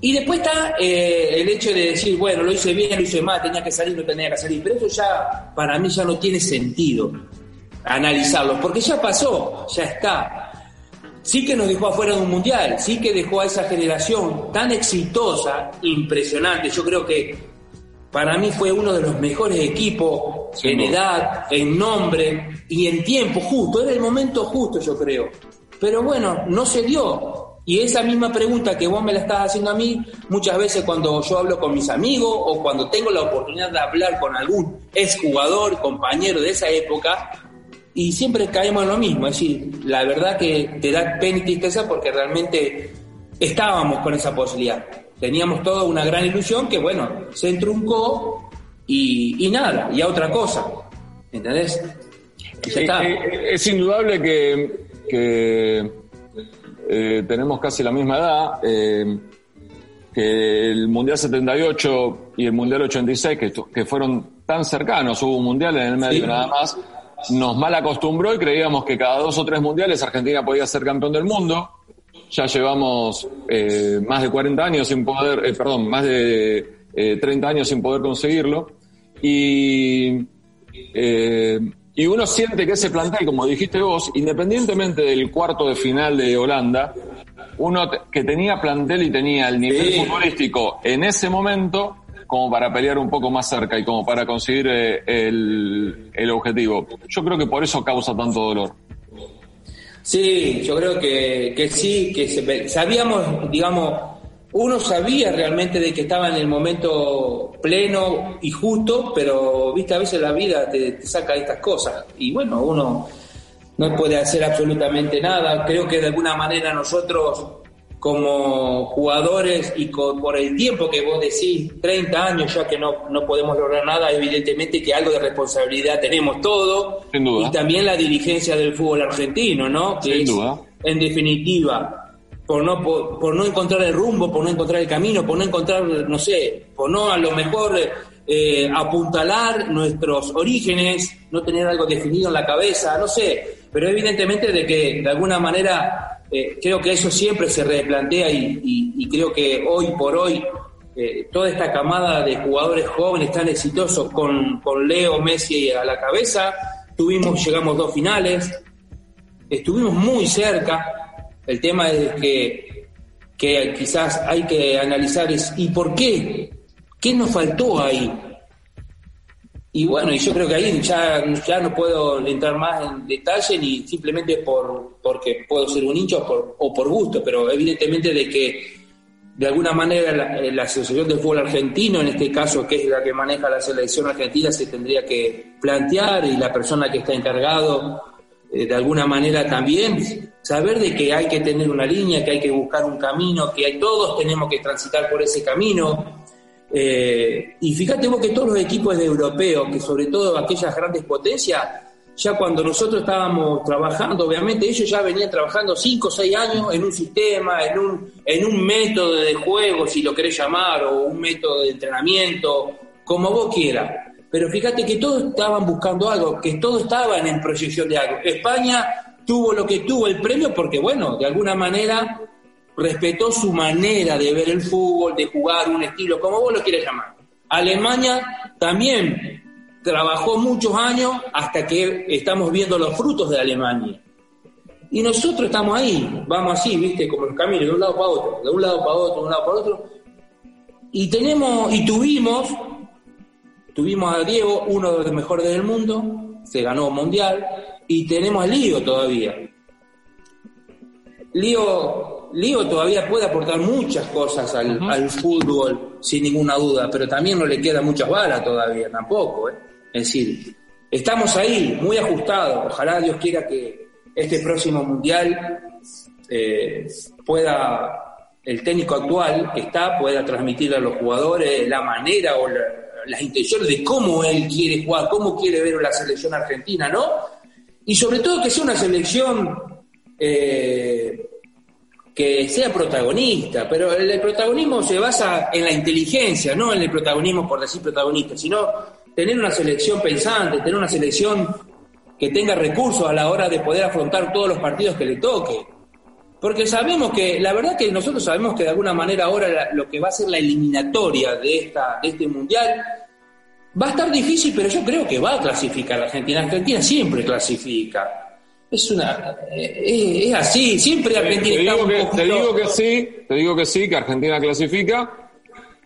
[SPEAKER 4] Y después está eh, el hecho de decir, bueno, lo hice bien, lo hice mal, tenía que salir, no tenía que salir, pero eso ya, para mí ya no tiene sentido analizarlo, porque ya pasó, ya está. Sí que nos dejó afuera de un mundial, sí que dejó a esa generación tan exitosa, impresionante. Yo creo que para mí fue uno de los mejores equipos en edad, en nombre y en tiempo justo. Era el momento justo, yo creo. Pero bueno, no se dio. Y esa misma pregunta que vos me la estás haciendo a mí, muchas veces cuando yo hablo con mis amigos o cuando tengo la oportunidad de hablar con algún exjugador, compañero de esa época, y siempre caemos en lo mismo, es decir, la verdad que te da pena y tristeza porque realmente estábamos con esa posibilidad. Teníamos toda una gran ilusión que, bueno, se entruncó y, y nada, y a otra cosa. ¿Entendés? Y ya está.
[SPEAKER 5] Eh, eh, Es indudable que, que, eh, tenemos casi la misma edad, eh, que el Mundial 78 y el Mundial 86, que, que fueron tan cercanos, hubo un Mundial en el medio
[SPEAKER 4] Sí.
[SPEAKER 5] nada más, nos mal acostumbró y creíamos que cada dos o tres Mundiales Argentina podía ser campeón del mundo. Ya llevamos eh, más de 40 años sin poder, eh, perdón, más de eh, 30 años sin poder conseguirlo. Y eh, y uno siente que ese plantel, como dijiste vos, independientemente del cuarto de final de Holanda, uno que tenía plantel y tenía el nivel
[SPEAKER 4] Sí.
[SPEAKER 5] futbolístico en ese momento como para pelear un poco más cerca y como para conseguir eh, el, el objetivo. Yo creo que por eso causa tanto dolor.
[SPEAKER 4] Sí, yo creo que, que sí, que se- sabíamos, digamos, uno sabía realmente de que estaba en el momento pleno y justo, pero viste, a veces la vida te, te saca estas cosas. Y bueno, uno no puede hacer absolutamente nada. Creo que de alguna manera nosotros, como jugadores y co- por el tiempo que vos decís, 30 años ya que no, no podemos lograr nada, evidentemente que algo de responsabilidad tenemos todo.
[SPEAKER 5] Sin duda.
[SPEAKER 4] Y también la dirigencia del fútbol argentino, ¿no? Que
[SPEAKER 5] Sin
[SPEAKER 4] es,
[SPEAKER 5] duda.
[SPEAKER 4] en definitiva, por no, por, por no encontrar el rumbo, por no encontrar el camino, por no encontrar, no sé, por no a lo mejor eh, apuntalar nuestros orígenes, no tener algo definido en la cabeza, no sé, pero evidentemente de que de alguna manera eh, creo que eso siempre se replantea y, creo que hoy por hoy eh, toda esta camada de jugadores jóvenes tan exitosos con, con Leo Messi a la cabeza, tuvimos, llegamos dos finales, estuvimos muy cerca. El tema es que, que quizás hay que analizar es ¿y por qué? ¿Qué nos faltó ahí? Y bueno, y yo creo que ahí ya, ya no puedo entrar más en detalle ni simplemente por porque puedo ser un hincha o por, o por gusto, pero evidentemente de que de alguna manera la, la Asociación del Fútbol Argentino, en este caso que es la que maneja la selección argentina, se tendría que plantear y la persona que está encargado eh, de alguna manera también saber de que hay que tener una línea, que hay que buscar un camino, que hay, todos tenemos que transitar por ese camino. Eh, y fíjate vos que todos los equipos de europeos, que sobre todo aquellas grandes potencias, ya cuando nosotros estábamos trabajando, obviamente ellos ya venían trabajando 5 o 6 años en un sistema, en un, en un método de juego, si lo querés llamar, o un método de entrenamiento, como vos quieras. Pero fíjate que todos estaban buscando algo, que todos estaban en proyección de algo. España tuvo lo que tuvo el premio porque, bueno, de alguna manera respetó su manera de ver el fútbol, de jugar un estilo, como vos lo quieras llamar. Alemania también trabajó muchos años hasta que estamos viendo los frutos de Alemania. Y nosotros estamos ahí, vamos así, viste, como el camino, de un lado para otro, de un lado para otro, de un lado para otro. Y tenemos, y tuvimos, tuvimos a Diego, uno de los mejores del mundo, se ganó mundial, y tenemos a Lío todavía. Lío, Lío todavía puede aportar muchas cosas al, al, fútbol, sin ninguna duda, pero también no le queda muchas balas todavía, tampoco. ¿eh? Es decir, estamos ahí, muy ajustados. Ojalá Dios quiera que este próximo mundial eh, pueda, el técnico actual que está, pueda transmitir a los jugadores la manera o la, las intenciones de cómo él quiere jugar, cómo quiere ver la selección argentina, ¿no? Y sobre todo que sea una selección eh, que sea protagonista, pero el protagonismo se basa en la inteligencia, no en el protagonismo por decir protagonista, sino tener una selección pensante, tener una selección que tenga recursos a la hora de poder afrontar todos los partidos que le toque. Porque sabemos que, la verdad que nosotros sabemos que de alguna manera ahora lo que va a ser la eliminatoria de, esta, de este mundial va a estar difícil, pero yo creo que va a clasificar Argentina. Argentina siempre clasifica. Es una es, es así, siempre Argentina
[SPEAKER 5] te,
[SPEAKER 4] está
[SPEAKER 5] digo
[SPEAKER 4] un
[SPEAKER 5] que, te digo que sí, te digo que sí, que Argentina clasifica,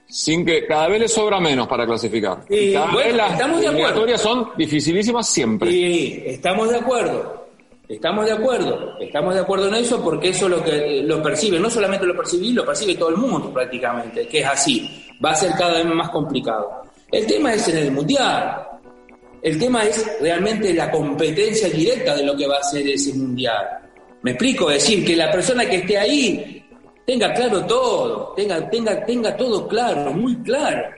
[SPEAKER 5] sin que cada vez le sobra menos para clasificar.
[SPEAKER 4] Sí,
[SPEAKER 5] Y cada
[SPEAKER 4] bueno,
[SPEAKER 5] vez las
[SPEAKER 4] estamos de acuerdo.
[SPEAKER 5] eliminatorias son dificilísimas siempre.
[SPEAKER 4] Sí, estamos de acuerdo. Estamos de acuerdo. Estamos de acuerdo en eso porque eso es lo que lo percibe. No solamente lo percibí, lo percibe todo el mundo prácticamente, que es así. Va a ser cada vez más complicado. El tema es en el mundial. El tema es realmente la competencia directa de lo que va a ser ese mundial. Me explico, es decir, que la persona que esté ahí tenga claro todo, tenga, tenga, tenga todo claro, muy claro,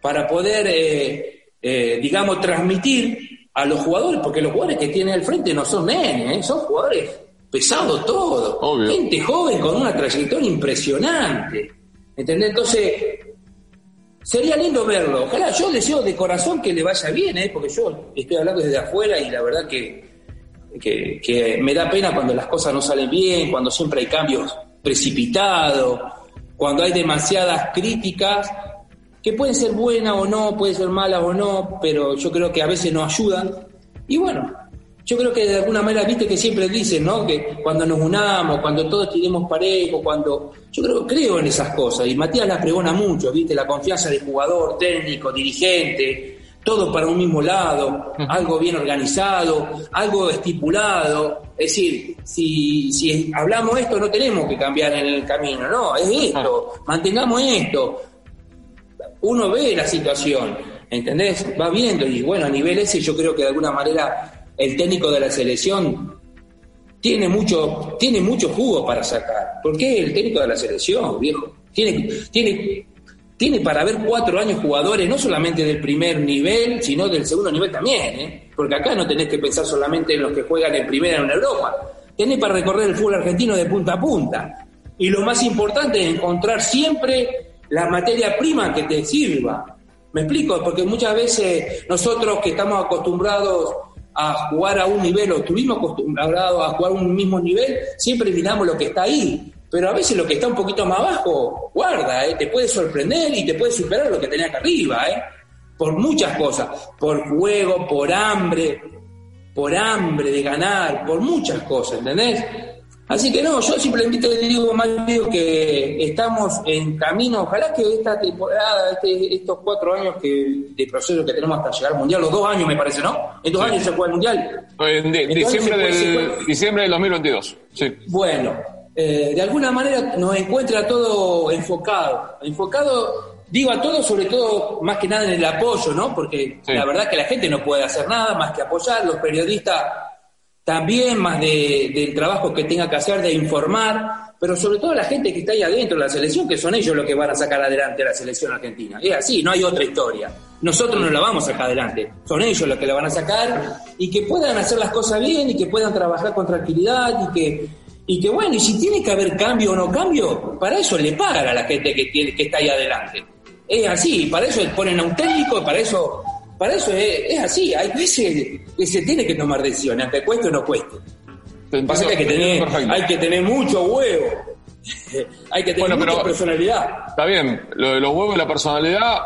[SPEAKER 4] para poder, eh, eh, digamos, transmitir a los jugadores, porque los jugadores que tiene al frente no son nenes, ¿eh? son jugadores pesados todos, gente joven con una trayectoria impresionante. ¿Entendés? Entonces, Sería lindo verlo. Ojalá, yo deseo de corazón que le vaya bien, ¿eh? porque yo estoy hablando desde afuera y la verdad que, que, que me da pena cuando las cosas no salen bien, cuando siempre hay cambios precipitados, cuando hay demasiadas críticas, que pueden ser buenas o no, pueden ser malas o no, pero yo creo que a veces no ayudan. Y bueno, yo creo que de alguna manera, viste que siempre dicen, ¿no? Que cuando nos unamos, cuando todos tiremos parejo, cuando... Yo creo, creo en esas cosas, y Matías las pregona mucho, viste, la confianza de jugador, técnico, dirigente, todo para un mismo lado, algo bien organizado, algo estipulado. Es decir, si, si hablamos esto, no tenemos que cambiar en el camino, no, es esto, mantengamos esto. Uno ve la situación, ¿entendés? Va viendo, y bueno, a nivel ese yo creo que de alguna manera el técnico de la selección tiene mucho, tiene mucho jugo para sacar. ¿Por qué el técnico de la selección, viejo? Tiene, tiene, tiene para ver cuatro años jugadores, no solamente del primer nivel, sino del segundo nivel también, ¿eh? Porque acá no tenés que pensar solamente en los que juegan en primera en Europa. Tenés para recorrer el fútbol argentino de punta a punta. Y lo más importante es encontrar siempre la materia prima que te sirva. ¿Me explico? Porque muchas veces nosotros que estamos acostumbrados a jugar a un nivel o estuvimos acostumbrados a jugar a un mismo nivel, siempre miramos lo que está ahí. Pero a veces lo que está un poquito más abajo, guarda, ¿eh? te puede sorprender y te puede superar lo que tenés acá arriba, ¿eh? por muchas cosas, por juego, por hambre, por hambre de ganar, por muchas cosas, ¿entendés? Así que no, yo simplemente le digo más digo que estamos en camino, ojalá que esta temporada, este- estos cuatro años que, de proceso que tenemos hasta llegar al mundial, los dos años me parece, ¿no? En dos
[SPEAKER 5] Sí.
[SPEAKER 4] años se juega el mundial.
[SPEAKER 5] En di-
[SPEAKER 4] Entonces,
[SPEAKER 5] diciembre, del, diciembre del 2022. Sí.
[SPEAKER 4] Bueno, eh, de alguna manera nos encuentra todo enfocado. Enfocado, digo a todos, sobre todo, más que nada en el apoyo, ¿no? Porque
[SPEAKER 5] Sí.
[SPEAKER 4] la verdad que la gente no puede hacer nada más que apoyar, los periodistas también, más de- del trabajo que tenga que hacer de informar, pero sobre todo la gente que está ahí adentro de la selección, que son ellos los que van a sacar adelante la selección argentina. Es así, no hay otra historia. Nosotros no la vamos a sacar adelante, son ellos los que la van a sacar y que puedan hacer las cosas bien y que puedan trabajar con tranquilidad y que, y que bueno, y si tiene que haber cambio o no cambio, para eso le pagan a la gente que, tiene, que está ahí adelante. Es así, para eso ponen a un técnico, para eso, para eso es, es así. Hay veces que se tiene que tomar decisiones, aunque cueste o no cueste. Pasa que hay que tener, hay que tener mucho huevo. *laughs* hay que tener
[SPEAKER 5] Bueno,
[SPEAKER 4] mucha
[SPEAKER 5] pero-
[SPEAKER 4] personalidad.
[SPEAKER 5] Está bien, lo de los huevos y la personalidad,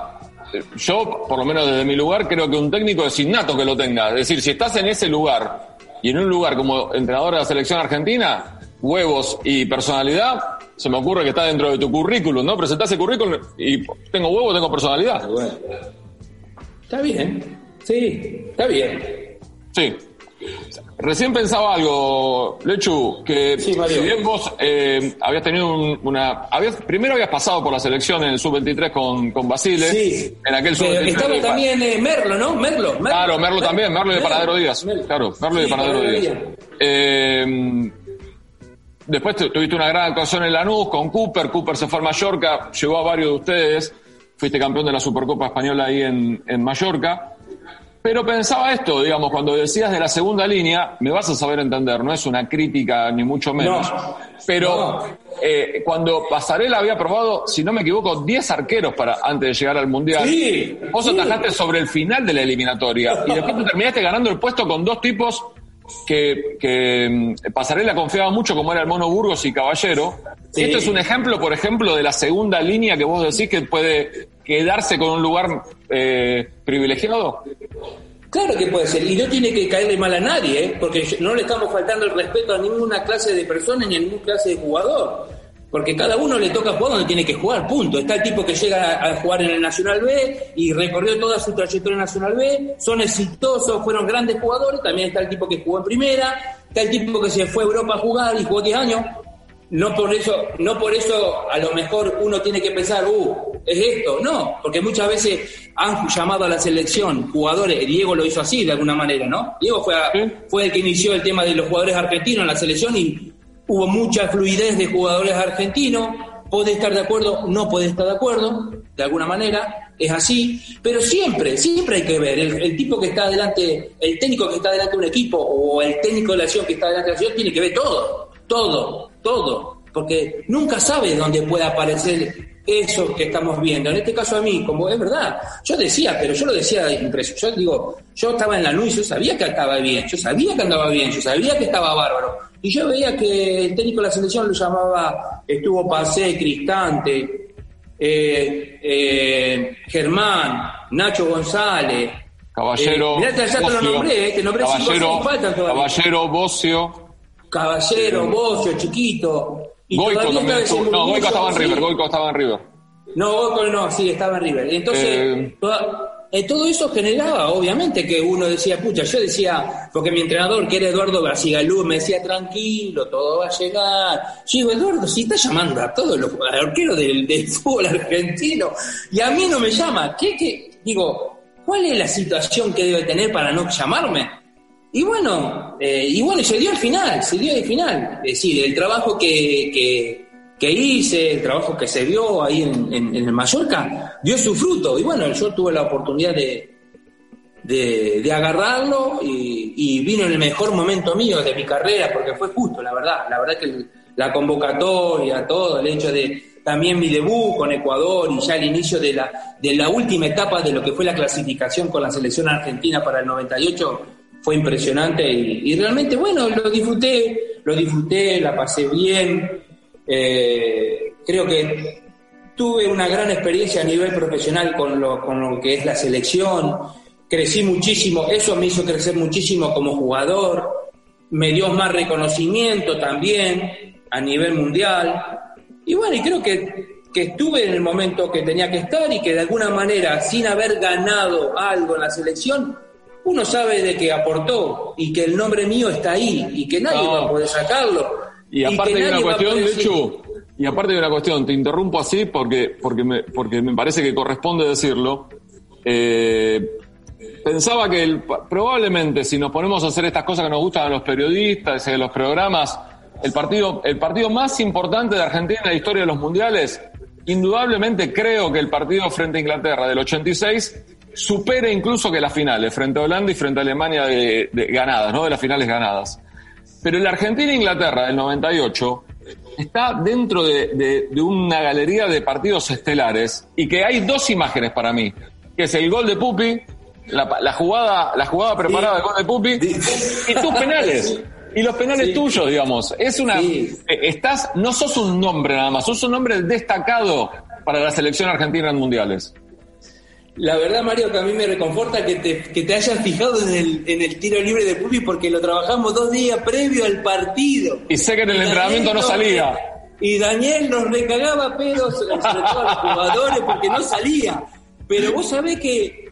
[SPEAKER 5] eh, yo, por lo menos desde mi lugar, creo que un técnico es innato que lo tenga. Es decir, si estás en ese lugar y en un lugar como entrenador de la selección argentina, huevos y personalidad, se me ocurre que está dentro de tu currículum, ¿no? Presentás el currículum y tengo huevos, tengo personalidad.
[SPEAKER 4] Bueno. Está bien. Sí, está bien.
[SPEAKER 5] Sí. Recién pensaba algo, Lechu, que
[SPEAKER 4] Sí,
[SPEAKER 5] si bien vos eh, habías tenido un- una... Habías, primero habías pasado por la selección en el Sub-23 con, con Basile,
[SPEAKER 4] Sí.
[SPEAKER 5] en aquel
[SPEAKER 4] Eh,
[SPEAKER 5] Sub-23.
[SPEAKER 4] estaba también eh, Merlo, ¿no? Merlo. Merlo.
[SPEAKER 5] Claro, Merlo también, Merlo y de Paradero Díaz.
[SPEAKER 4] Merlo.
[SPEAKER 5] Claro, Merlo y de
[SPEAKER 4] Sí,
[SPEAKER 5] Paradero Díaz. Eh, después tu- tuviste una gran actuación en Lanús con Cooper, Cooper se fue a Mallorca, llegó a varios de ustedes, fuiste campeón de la Supercopa Española ahí en, en Mallorca. Pero pensaba esto, digamos, cuando decías de la segunda línea, me vas a saber entender, no es una crítica ni mucho menos.
[SPEAKER 4] No.
[SPEAKER 5] Pero
[SPEAKER 4] No.
[SPEAKER 5] eh, cuando Pasarela había probado, si no me equivoco, 10 arqueros para antes de llegar al Mundial.
[SPEAKER 4] Sí,
[SPEAKER 5] Vos
[SPEAKER 4] sí.
[SPEAKER 5] atajaste sobre el final de la eliminatoria y después te terminaste ganando el puesto con dos tipos que, que mm, Pasarela confiaba mucho, como era el Mono Burgos y Caballero.
[SPEAKER 4] Sí.
[SPEAKER 5] Este es un ejemplo, por ejemplo, de la segunda línea que vos decís que puede quedarse con un lugar eh, privilegiado.
[SPEAKER 4] Claro que puede ser, y no tiene que caerle mal a nadie, ¿eh? porque no le estamos faltando el respeto a ninguna clase de persona ni a ninguna clase de jugador. Porque cada uno le toca jugar donde tiene que jugar, punto. Está el tipo que llega a a jugar en el Nacional B y recorrió toda su trayectoria en Nacional B, son exitosos, fueron grandes jugadores. También está el tipo que jugó en primera, está el tipo que se fue a Europa a jugar y jugó 10 años. No por eso, no por eso a lo mejor uno tiene que pensar, uh, es esto. No, porque muchas veces han llamado a la selección jugadores, Diego lo hizo así de alguna manera, ¿no? Diego fue, a-
[SPEAKER 5] Sí.
[SPEAKER 4] fue el que inició el tema de los jugadores argentinos en la selección y hubo mucha fluidez de jugadores argentinos. Puede estar de acuerdo, no puede estar de acuerdo, de alguna manera, es así, pero siempre, siempre hay que ver, el, tipo que está delante, el técnico que está delante de un equipo o el técnico de la acción que está delante de la acción tiene que ver todo, todo, todo, porque nunca sabe dónde puede aparecer eso que estamos viendo. En este caso a mí, como es verdad, yo decía, pero yo lo decía impreso, yo digo, yo estaba en la luz, yo sabía que estaba bien, yo sabía que andaba bien, yo sabía que estaba bárbaro. Y yo veía que el técnico de la selección lo llamaba, estuvo Pacé, Cristante, eh, eh, Germán, Nacho González.
[SPEAKER 5] Caballero,
[SPEAKER 4] Eh, mirá, ya te lo nombré, eh, te nombré
[SPEAKER 5] Caballero,
[SPEAKER 4] faltan.
[SPEAKER 5] Caballero, Bocio,
[SPEAKER 4] Caballero, Bocio, Chiquito. Y
[SPEAKER 5] Goico también. estuvo- No, Goico estaba en. River, Goico estaba en River.
[SPEAKER 4] No, Goico no, sí, estaba en River. Entonces,
[SPEAKER 5] Eh.
[SPEAKER 4] toda- eh, todo eso generaba, obviamente, que uno decía, pucha, yo decía, porque mi entrenador, que era Eduardo Garcigalú, me decía, tranquilo, todo va a llegar. Yo digo, Eduardo, si está llamando a todos los arqueros del, *laughs* fútbol argentino, y a mí no me llama, ¿qué, qué? Digo, ¿cuál es la situación que debe tener para no llamarme? Y bueno, eh, y bueno, se dio al final, se dio al final. Es decir, el trabajo que, que, que hice, el trabajo que se vio ahí en, en, en Mallorca, dio su fruto. Y bueno, yo tuve la oportunidad de, de, agarrarlo y, vino en el mejor momento mío de mi carrera, porque fue justo, la verdad. La verdad que la convocatoria, todo, el hecho de también mi debut con Ecuador y ya el inicio de la, de la última etapa de lo que fue la clasificación con la selección argentina para el 98 fue impresionante y realmente, bueno, lo disfruté, lo disfruté, la pasé bien. Eh, creo que tuve una gran experiencia a nivel profesional con lo, con lo que es la selección, crecí muchísimo, eso me hizo crecer muchísimo como jugador, me dio más reconocimiento también a nivel mundial, y bueno, y creo que, que estuve en el momento que tenía que estar y que de alguna manera, sin haber ganado algo en la selección, uno sabe de que aportó y que el nombre mío está ahí y que nadie
[SPEAKER 5] No.
[SPEAKER 4] va a poder sacarlo.
[SPEAKER 5] Y aparte de una cuestión, de hecho, y aparte de una cuestión, te interrumpo así porque, porque, me, porque me parece que corresponde decirlo. Eh, pensaba que el- probablemente si nos ponemos a hacer estas cosas que nos gustan a los periodistas y a los programas, el partido, el partido más importante de Argentina en la historia de los mundiales, indudablemente creo que el partido frente a Inglaterra del 86 supere incluso que las finales, frente a Holanda y frente a Alemania de, de ganadas, ¿no? De las finales ganadas. Pero el Argentina-Inglaterra del 98 está dentro de, de- de una galería de partidos estelares y que hay dos imágenes para mí, que es el gol de Pupi, la, la jugada, la jugada preparada del gol de Pupi y tus penales. Y los penales
[SPEAKER 4] Sí.
[SPEAKER 5] tuyos, digamos. Es una.
[SPEAKER 4] Sí.
[SPEAKER 5] eh, Estás, no sos un nombre nada más, sos un nombre destacado para la selección argentina en mundiales.
[SPEAKER 4] La verdad, Mario, que a mí me reconforta que te, que te hayas fijado en el, en el tiro libre de Pupi porque lo trabajamos dos días previo al partido.
[SPEAKER 5] Y sé que en el entrenamiento
[SPEAKER 4] Daniel
[SPEAKER 5] no salía.
[SPEAKER 4] Y Daniel nos recagaba pedos, sobre *laughs* todo a los jugadores, porque no salía. Pero vos sabés que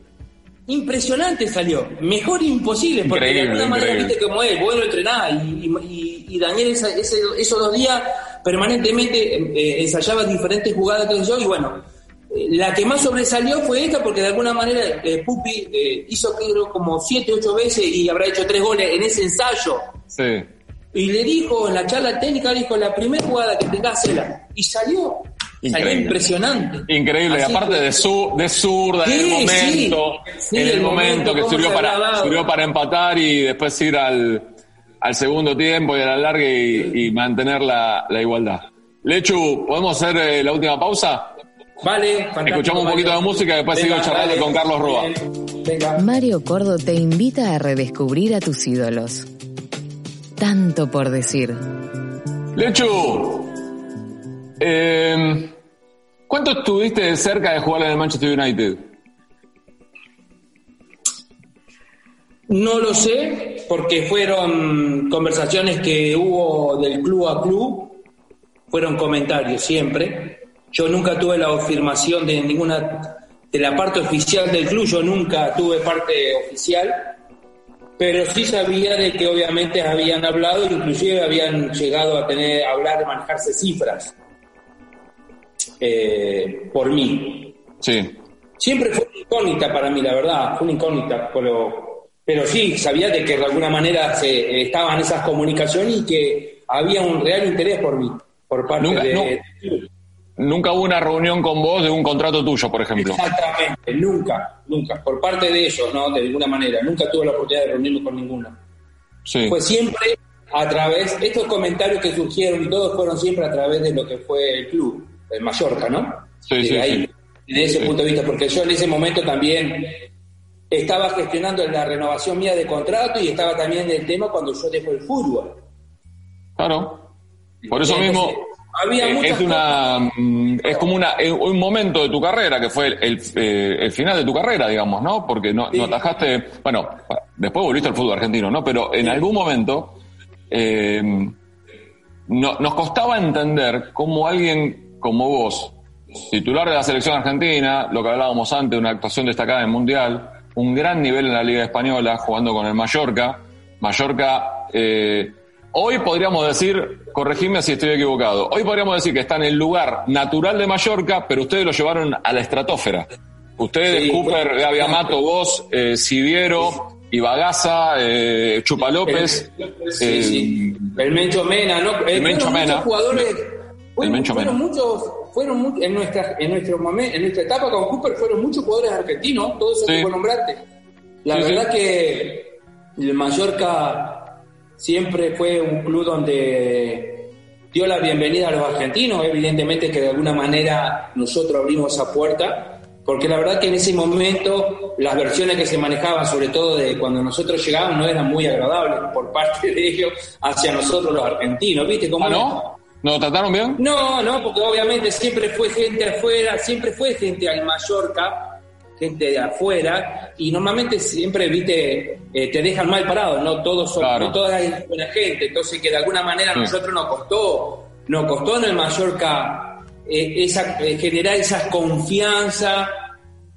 [SPEAKER 4] impresionante salió. Mejor imposible, porque
[SPEAKER 5] Increíble,
[SPEAKER 4] de alguna manera,
[SPEAKER 5] increíble.
[SPEAKER 4] viste cómo es, vos lo entrenás. Y, y- y Daniel esa- ese- esos dos días permanentemente eh, ensayaba diferentes jugadas que yo. Y bueno, la que más sobresalió fue esta, porque de alguna manera eh, Pupi eh, hizo creo como siete, ocho veces y habrá hecho tres goles en ese ensayo.
[SPEAKER 5] Sí.
[SPEAKER 4] Y le dijo en la charla técnica, dijo, la primera jugada que tengas. Y salió. Salió impresionante.
[SPEAKER 5] Increíble, y aparte
[SPEAKER 4] que-
[SPEAKER 5] de su, de zurda en el momento,
[SPEAKER 4] sí. Sí,
[SPEAKER 5] en el,
[SPEAKER 4] el
[SPEAKER 5] momento,
[SPEAKER 4] momento,
[SPEAKER 5] que sirvió para, sirvió para empatar y después ir al, al segundo tiempo y a la larga y, y mantener la, la igualdad. Lechu, ¿podemos hacer eh, la última pausa?
[SPEAKER 4] Vale, fantástico,
[SPEAKER 5] Escuchamos un poquito
[SPEAKER 4] Mario.
[SPEAKER 5] de música y después sigo charlando
[SPEAKER 4] dale.
[SPEAKER 5] con Carlos Roa.
[SPEAKER 4] Venga.
[SPEAKER 3] Mario Cordo te invita a redescubrir a tus ídolos. Tanto por decir.
[SPEAKER 5] Lechu, eh, ¿cuánto estuviste cerca de jugar en el Manchester United?
[SPEAKER 4] No lo sé, porque fueron conversaciones que hubo del club a club, fueron comentarios siempre. Yo nunca tuve la afirmación de ninguna, de la parte oficial del club, yo nunca tuve parte oficial, pero sí sabía de que obviamente habían hablado, inclusive habían llegado a tener, a hablar, manejarse cifras eh, por mí.
[SPEAKER 5] Sí.
[SPEAKER 4] Siempre fue una incógnita para mí, la verdad, fue una incógnita, pero, pero sí, sabía de que de alguna manera se, estaban esas comunicaciones y que había un real interés por mí, por parte
[SPEAKER 5] Nunca-
[SPEAKER 4] de...
[SPEAKER 5] no. Nunca hubo una reunión con vos de un contrato tuyo, por ejemplo.
[SPEAKER 4] Exactamente, nunca, nunca, por parte de ellos, ¿no? De alguna manera, nunca tuve la oportunidad de reunirme con ninguno.
[SPEAKER 5] Sí.
[SPEAKER 4] Fue siempre a través, estos comentarios que surgieron y todos fueron siempre a través de lo que fue el club, el Mallorca, ¿no?
[SPEAKER 5] Sí,
[SPEAKER 4] De
[SPEAKER 5] sí,
[SPEAKER 4] ahí,
[SPEAKER 5] sí.
[SPEAKER 4] de ese
[SPEAKER 5] Sí.
[SPEAKER 4] punto de vista, porque yo en ese momento también estaba gestionando la renovación mía de contrato y estaba también el tema cuando yo dejo el fútbol.
[SPEAKER 5] Claro. Por eso mismo
[SPEAKER 4] había
[SPEAKER 5] eh, es una mm, es como una un momento de tu carrera que fue el, el, eh, el final de tu carrera, digamos, ¿no? Porque no,
[SPEAKER 4] Sí.
[SPEAKER 5] no atajaste, bueno, después volviste al fútbol argentino, ¿no? Pero en algún momento eh, no- nos costaba entender cómo alguien como vos, titular de la selección argentina, lo que hablábamos antes, una actuación destacada en el Mundial, un gran nivel en la Liga Española, jugando con el Mallorca. Mallorca, eh, hoy podríamos decir, corregime si estoy equivocado, hoy podríamos decir que está en el lugar natural de Mallorca, pero ustedes lo llevaron a la estratosfera. Ustedes,
[SPEAKER 4] Sí.
[SPEAKER 5] Cooper, Gaby Amato, vos, eh, Siviero, Ibagaza, eh, Chupa López.
[SPEAKER 4] Sí,
[SPEAKER 5] eh,
[SPEAKER 4] sí. El Mencho Mena, ¿no?
[SPEAKER 5] El Mencho Mena.
[SPEAKER 4] Muchos jugadores,
[SPEAKER 5] El
[SPEAKER 4] fueron,
[SPEAKER 5] Mencho
[SPEAKER 4] fueron
[SPEAKER 5] Mena.
[SPEAKER 4] muchos, fueron en nuestra, en nuestro momento, en nuestra etapa con Cooper fueron muchos jugadores argentinos, todos esos
[SPEAKER 5] Sí.
[SPEAKER 4] que nombraste. La verdad que el Mallorca siempre fue un club donde dio la bienvenida a los argentinos, evidentemente que de alguna manera nosotros abrimos esa puerta, porque la verdad que en ese momento las versiones que se manejaban, sobre todo de cuando nosotros llegábamos, no eran muy agradables por parte de ellos hacia nosotros los argentinos, ¿viste? cómo
[SPEAKER 5] ¿Ah, no? ¿Nos trataron bien?
[SPEAKER 4] No, no, porque obviamente siempre fue gente afuera, siempre fue gente al Mallorca, gente de afuera, y normalmente siempre, viste, eh, te dejan mal parado, no todos son,
[SPEAKER 5] Claro.
[SPEAKER 4] no toda es buena gente, entonces que de alguna manera a
[SPEAKER 5] Sí.
[SPEAKER 4] nosotros nos costó, nos costó en el Mallorca eh, esa, eh, generar esa confianza,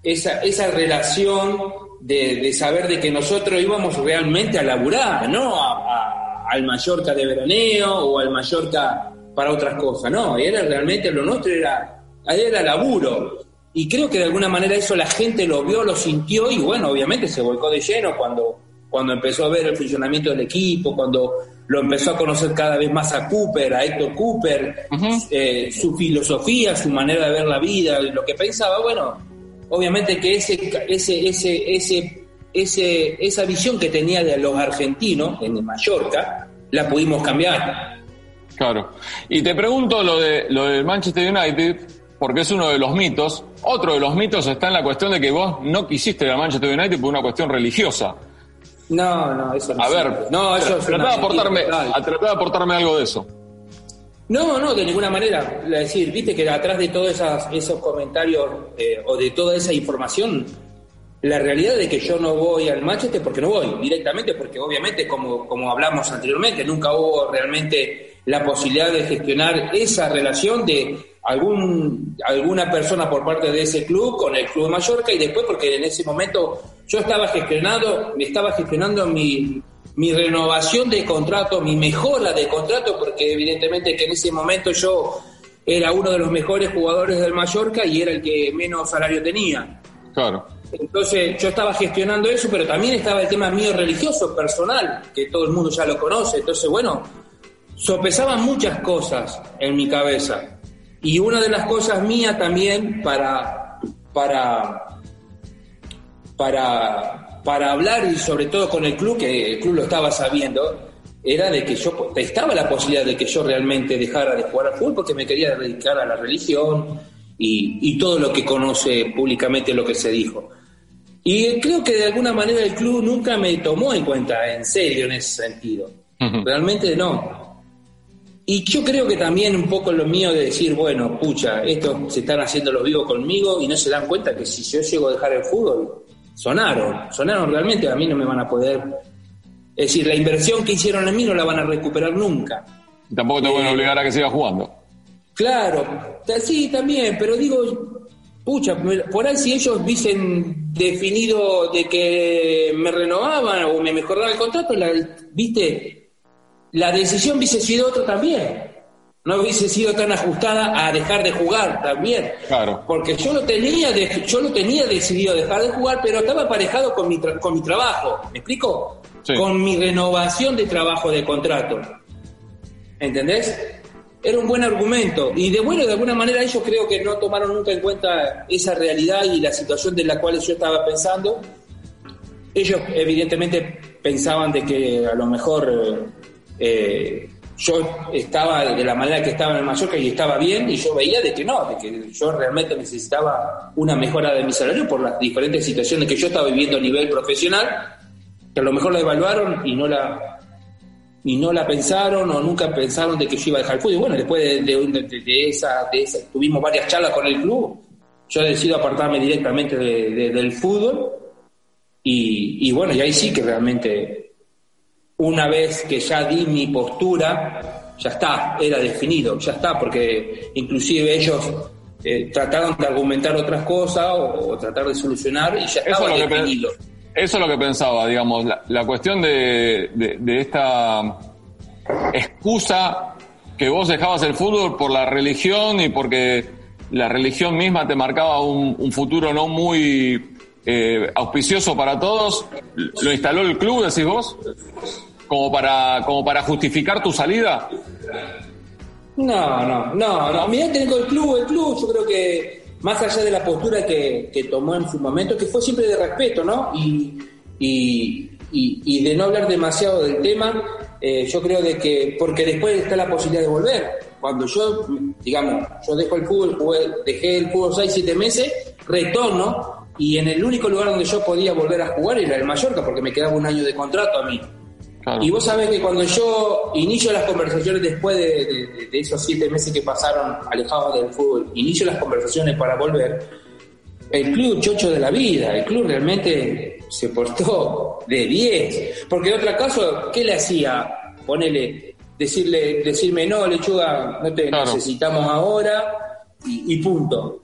[SPEAKER 4] esa, esa relación de, de saber de que nosotros íbamos realmente a laburar, no a- a- al Mallorca de veraneo o al Mallorca para otras cosas, no, era realmente lo nuestro era, era laburo. Y creo que de alguna manera eso la gente lo vio, lo sintió y bueno, obviamente se volcó de lleno cuando, cuando empezó a ver el funcionamiento del equipo, cuando lo empezó a conocer cada vez más a Cooper, a Héctor Cooper, eh, su filosofía, su manera de ver la vida, lo que pensaba, bueno, obviamente que ese, ese, ese, ese, ese, esa visión que tenía de los argentinos en Mallorca, la pudimos cambiar.
[SPEAKER 5] Claro. Y te pregunto lo de lo del Manchester United, porque es uno de los mitos. Otro de los mitos está en la cuestión de que vos no quisiste ir al Manchester United por una cuestión religiosa.
[SPEAKER 4] No, no, eso no
[SPEAKER 5] A ver,
[SPEAKER 4] no, eso es
[SPEAKER 5] tratá
[SPEAKER 4] una
[SPEAKER 5] de aportarme,
[SPEAKER 4] mentira total.
[SPEAKER 5] a tratar de aportarme algo de eso.
[SPEAKER 4] No, no, de ninguna manera. Es decir, viste que atrás de todos esos comentarios eh, o de toda esa información, la realidad de que yo no voy al Manchester porque no voy directamente, porque obviamente, como, como hablamos anteriormente, nunca hubo realmente la posibilidad de gestionar esa relación de algún alguna persona por parte de ese club con el club de Mallorca y después porque en ese momento yo estaba gestionando, me estaba gestionando mi, mi renovación de contrato, mi mejora de contrato, porque evidentemente que en ese momento yo era uno de los mejores jugadores del Mallorca y era el que menos salario tenía.
[SPEAKER 5] Claro.
[SPEAKER 4] Entonces yo estaba gestionando eso, pero también estaba el tema mío religioso, personal, que todo el mundo ya lo conoce. Entonces, bueno, sopesaban muchas cosas en mi cabeza. Y una de las cosas mías también para, para, para, para hablar y sobre todo con el club, que el club lo estaba sabiendo, era de que yo estaba la posibilidad de que yo realmente dejara de jugar al fútbol porque me quería dedicar a la religión y, y todo lo que conoce públicamente lo que se dijo. Y creo que de alguna manera el club nunca me tomó en cuenta en serio en ese sentido.
[SPEAKER 5] Ujú.
[SPEAKER 4] Realmente no. Y yo creo que también un poco lo mío de decir, bueno, pucha, estos se están haciendo los vivos conmigo y no se dan cuenta que si yo llego a dejar el fútbol, sonaron, sonaron realmente, a mí no me van a poder... Es decir, la inversión que hicieron en mí no la van a recuperar nunca.
[SPEAKER 5] Y Tampoco te pueden obligar a que sigas jugando.
[SPEAKER 4] Claro, sí, también, pero digo, pucha, por ahí si ellos hubiesen definido de que me renovaban o me mejoraban el contrato, la, viste, la decisión hubiese sido otra también. No hubiese sido tan ajustada a dejar de jugar también.
[SPEAKER 5] Claro.
[SPEAKER 4] Porque yo lo tenía, de- yo lo tenía decidido dejar de jugar, pero estaba aparejado con mi, tra- con mi trabajo. ¿Me explico?
[SPEAKER 5] Sí.
[SPEAKER 4] Con mi renovación de trabajo de contrato. ¿Entendés? Era un buen argumento. Y de bueno, de alguna manera ellos creo que no tomaron nunca en cuenta esa realidad y la situación de la cual yo estaba pensando. Ellos evidentemente pensaban de que a lo mejor eh, eh, yo estaba de la manera que estaba en el Mallorca y estaba bien y yo veía de que no, de que yo realmente necesitaba una mejora de mi salario por las diferentes situaciones que yo estaba viviendo a nivel profesional, que a lo mejor la evaluaron y no la y no la pensaron o nunca pensaron de que yo iba a dejar el fútbol. Y bueno, después de, esa, de esa, tuvimos varias charlas con el club, yo decido apartarme directamente de- de- del fútbol y, y bueno, y ahí sí que realmente una vez que ya di mi postura, ya está, era definido, ya está, porque inclusive ellos eh, trataron de argumentar otras cosas o, o tratar de solucionar y ya
[SPEAKER 5] Eso
[SPEAKER 4] estaba
[SPEAKER 5] es, lo que,
[SPEAKER 4] definido.
[SPEAKER 5] eso es lo que pensaba, digamos, la, la cuestión de, de- de esta excusa que vos dejabas el fútbol por la religión y porque la religión misma te marcaba un, un futuro no muy eh, auspicioso para todos, lo instaló el club, decís vos, como para, como para justificar tu salida.
[SPEAKER 4] No, no, no, no. Mirá que el club, el club, yo creo que más allá de la postura que, que tomó en su momento, que fue siempre de respeto, ¿no? Y, y, y- de no hablar demasiado del tema, eh, yo creo de que, porque después está la posibilidad de volver. Cuando yo, digamos, yo dejo el fútbol, dejé el fútbol 6, 7 meses, retorno, y en el único lugar donde yo podía volver a jugar era el Mallorca, porque me quedaba un año de contrato a mí.
[SPEAKER 5] Claro.
[SPEAKER 4] Y vos sabés que cuando yo inicio las conversaciones después de, de- de esos siete meses que pasaron alejados del fútbol, inicio las conversaciones para volver, el club chocho de la vida, el club realmente se portó de 10. Porque en otro caso, ¿qué le hacía? Ponele, decirle, decirme, no, lechuga, no te
[SPEAKER 5] Claro.
[SPEAKER 4] necesitamos ahora y, y punto.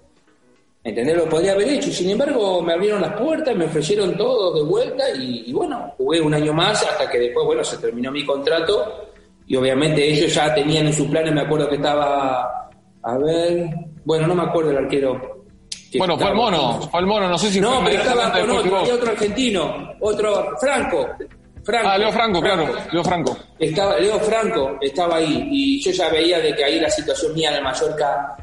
[SPEAKER 4] ¿Entendés? Lo podría haber hecho. Sin embargo, me abrieron las puertas, me ofrecieron todo de vuelta y, y bueno, jugué un año más hasta que después, bueno, se terminó mi contrato y obviamente ellos ya tenían en sus planes, me acuerdo que estaba, a ver, bueno, no me acuerdo el arquero. que
[SPEAKER 5] Bueno, fue el
[SPEAKER 4] estaba.
[SPEAKER 5] mono, fue el mono, no sé si
[SPEAKER 4] No,
[SPEAKER 5] fue
[SPEAKER 4] pero estaba con otro, había otro argentino, otro, Franco. Franco
[SPEAKER 5] Ah, Leo Franco, claro, Leo Franco.
[SPEAKER 4] estaba Leo Franco estaba ahí y yo ya veía de que ahí la situación mía en el Mallorca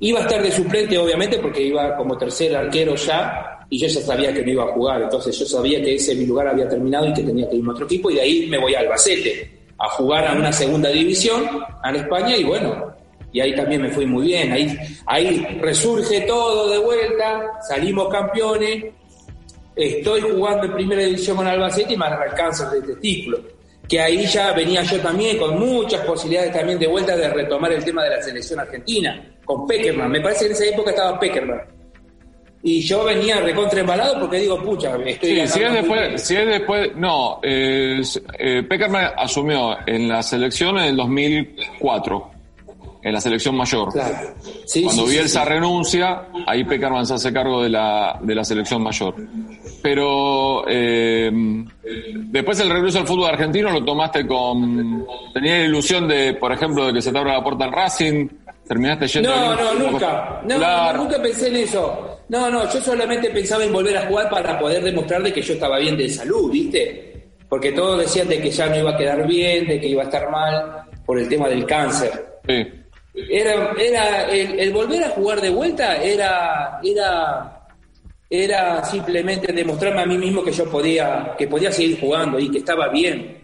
[SPEAKER 4] iba a estar de suplente obviamente porque iba como tercer arquero ya y yo ya sabía que no iba a jugar. Entonces yo sabía que ese mi lugar había terminado y que tenía que irme a otro equipo y de ahí me voy a Albacete a jugar a una segunda división a España y bueno y ahí también me fui muy bien. Ahí ahí resurge todo de vuelta salimos campeones estoy jugando en primera división con Albacete y me agarra el testículo. Que ahí ya venía yo también con muchas posibilidades también de vuelta de retomar el tema de la selección argentina, con Peckerman. Me parece que en esa época estaba Peckerman. Y yo venía recontra embalado porque digo, pucha, estoy.
[SPEAKER 5] Sí, si es después,
[SPEAKER 4] bien.
[SPEAKER 5] si es después, no, eh, eh, Peckerman asumió en la selección en el 2004, en la selección mayor.
[SPEAKER 4] Claro. Sí,
[SPEAKER 5] Cuando
[SPEAKER 4] sí,
[SPEAKER 5] Bielsa
[SPEAKER 4] sí.
[SPEAKER 5] renuncia, ahí Peckerman se hace cargo de la, de la selección mayor. Pero eh, después el regreso al fútbol argentino lo tomaste con... Tenía la ilusión de, por ejemplo, de que se te abra la puerta en Racing, terminaste yendo...
[SPEAKER 4] No, no, nunca. No,
[SPEAKER 5] Claro.
[SPEAKER 4] no, nunca pensé en eso. No, no, yo solamente pensaba en volver a jugar para poder demostrar de que yo estaba bien de salud, ¿viste? Porque todos decían de que ya no iba a quedar bien, de que iba a estar mal por el tema del cáncer.
[SPEAKER 5] Sí.
[SPEAKER 4] Era, era el, el volver a jugar de vuelta era, era, era simplemente demostrarme a mí mismo que yo podía, que podía seguir jugando y que estaba bien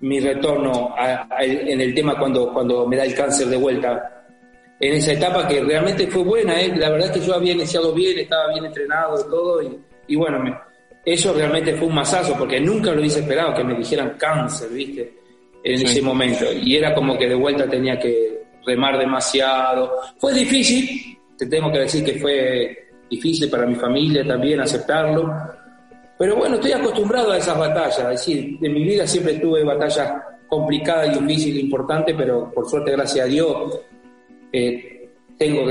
[SPEAKER 4] mi retorno a- a- en el tema cuando, cuando me da el cáncer de vuelta. En esa etapa que realmente fue buena, ¿eh? la verdad es que yo había iniciado bien, estaba bien entrenado y todo, y, y bueno, me- eso realmente fue un masazo, porque nunca lo hubiese esperado que me dijeran cáncer, ¿viste? En
[SPEAKER 5] Sí.
[SPEAKER 4] ese momento. Y era como que de vuelta tenía que remar demasiado. Fue difícil, te tengo que decir que fue difícil para mi familia también aceptarlo. Pero bueno, estoy acostumbrado a esas batallas. Es decir, en mi vida siempre tuve batallas complicadas y difíciles, importantes, pero por suerte, gracias a Dios, eh, tengo que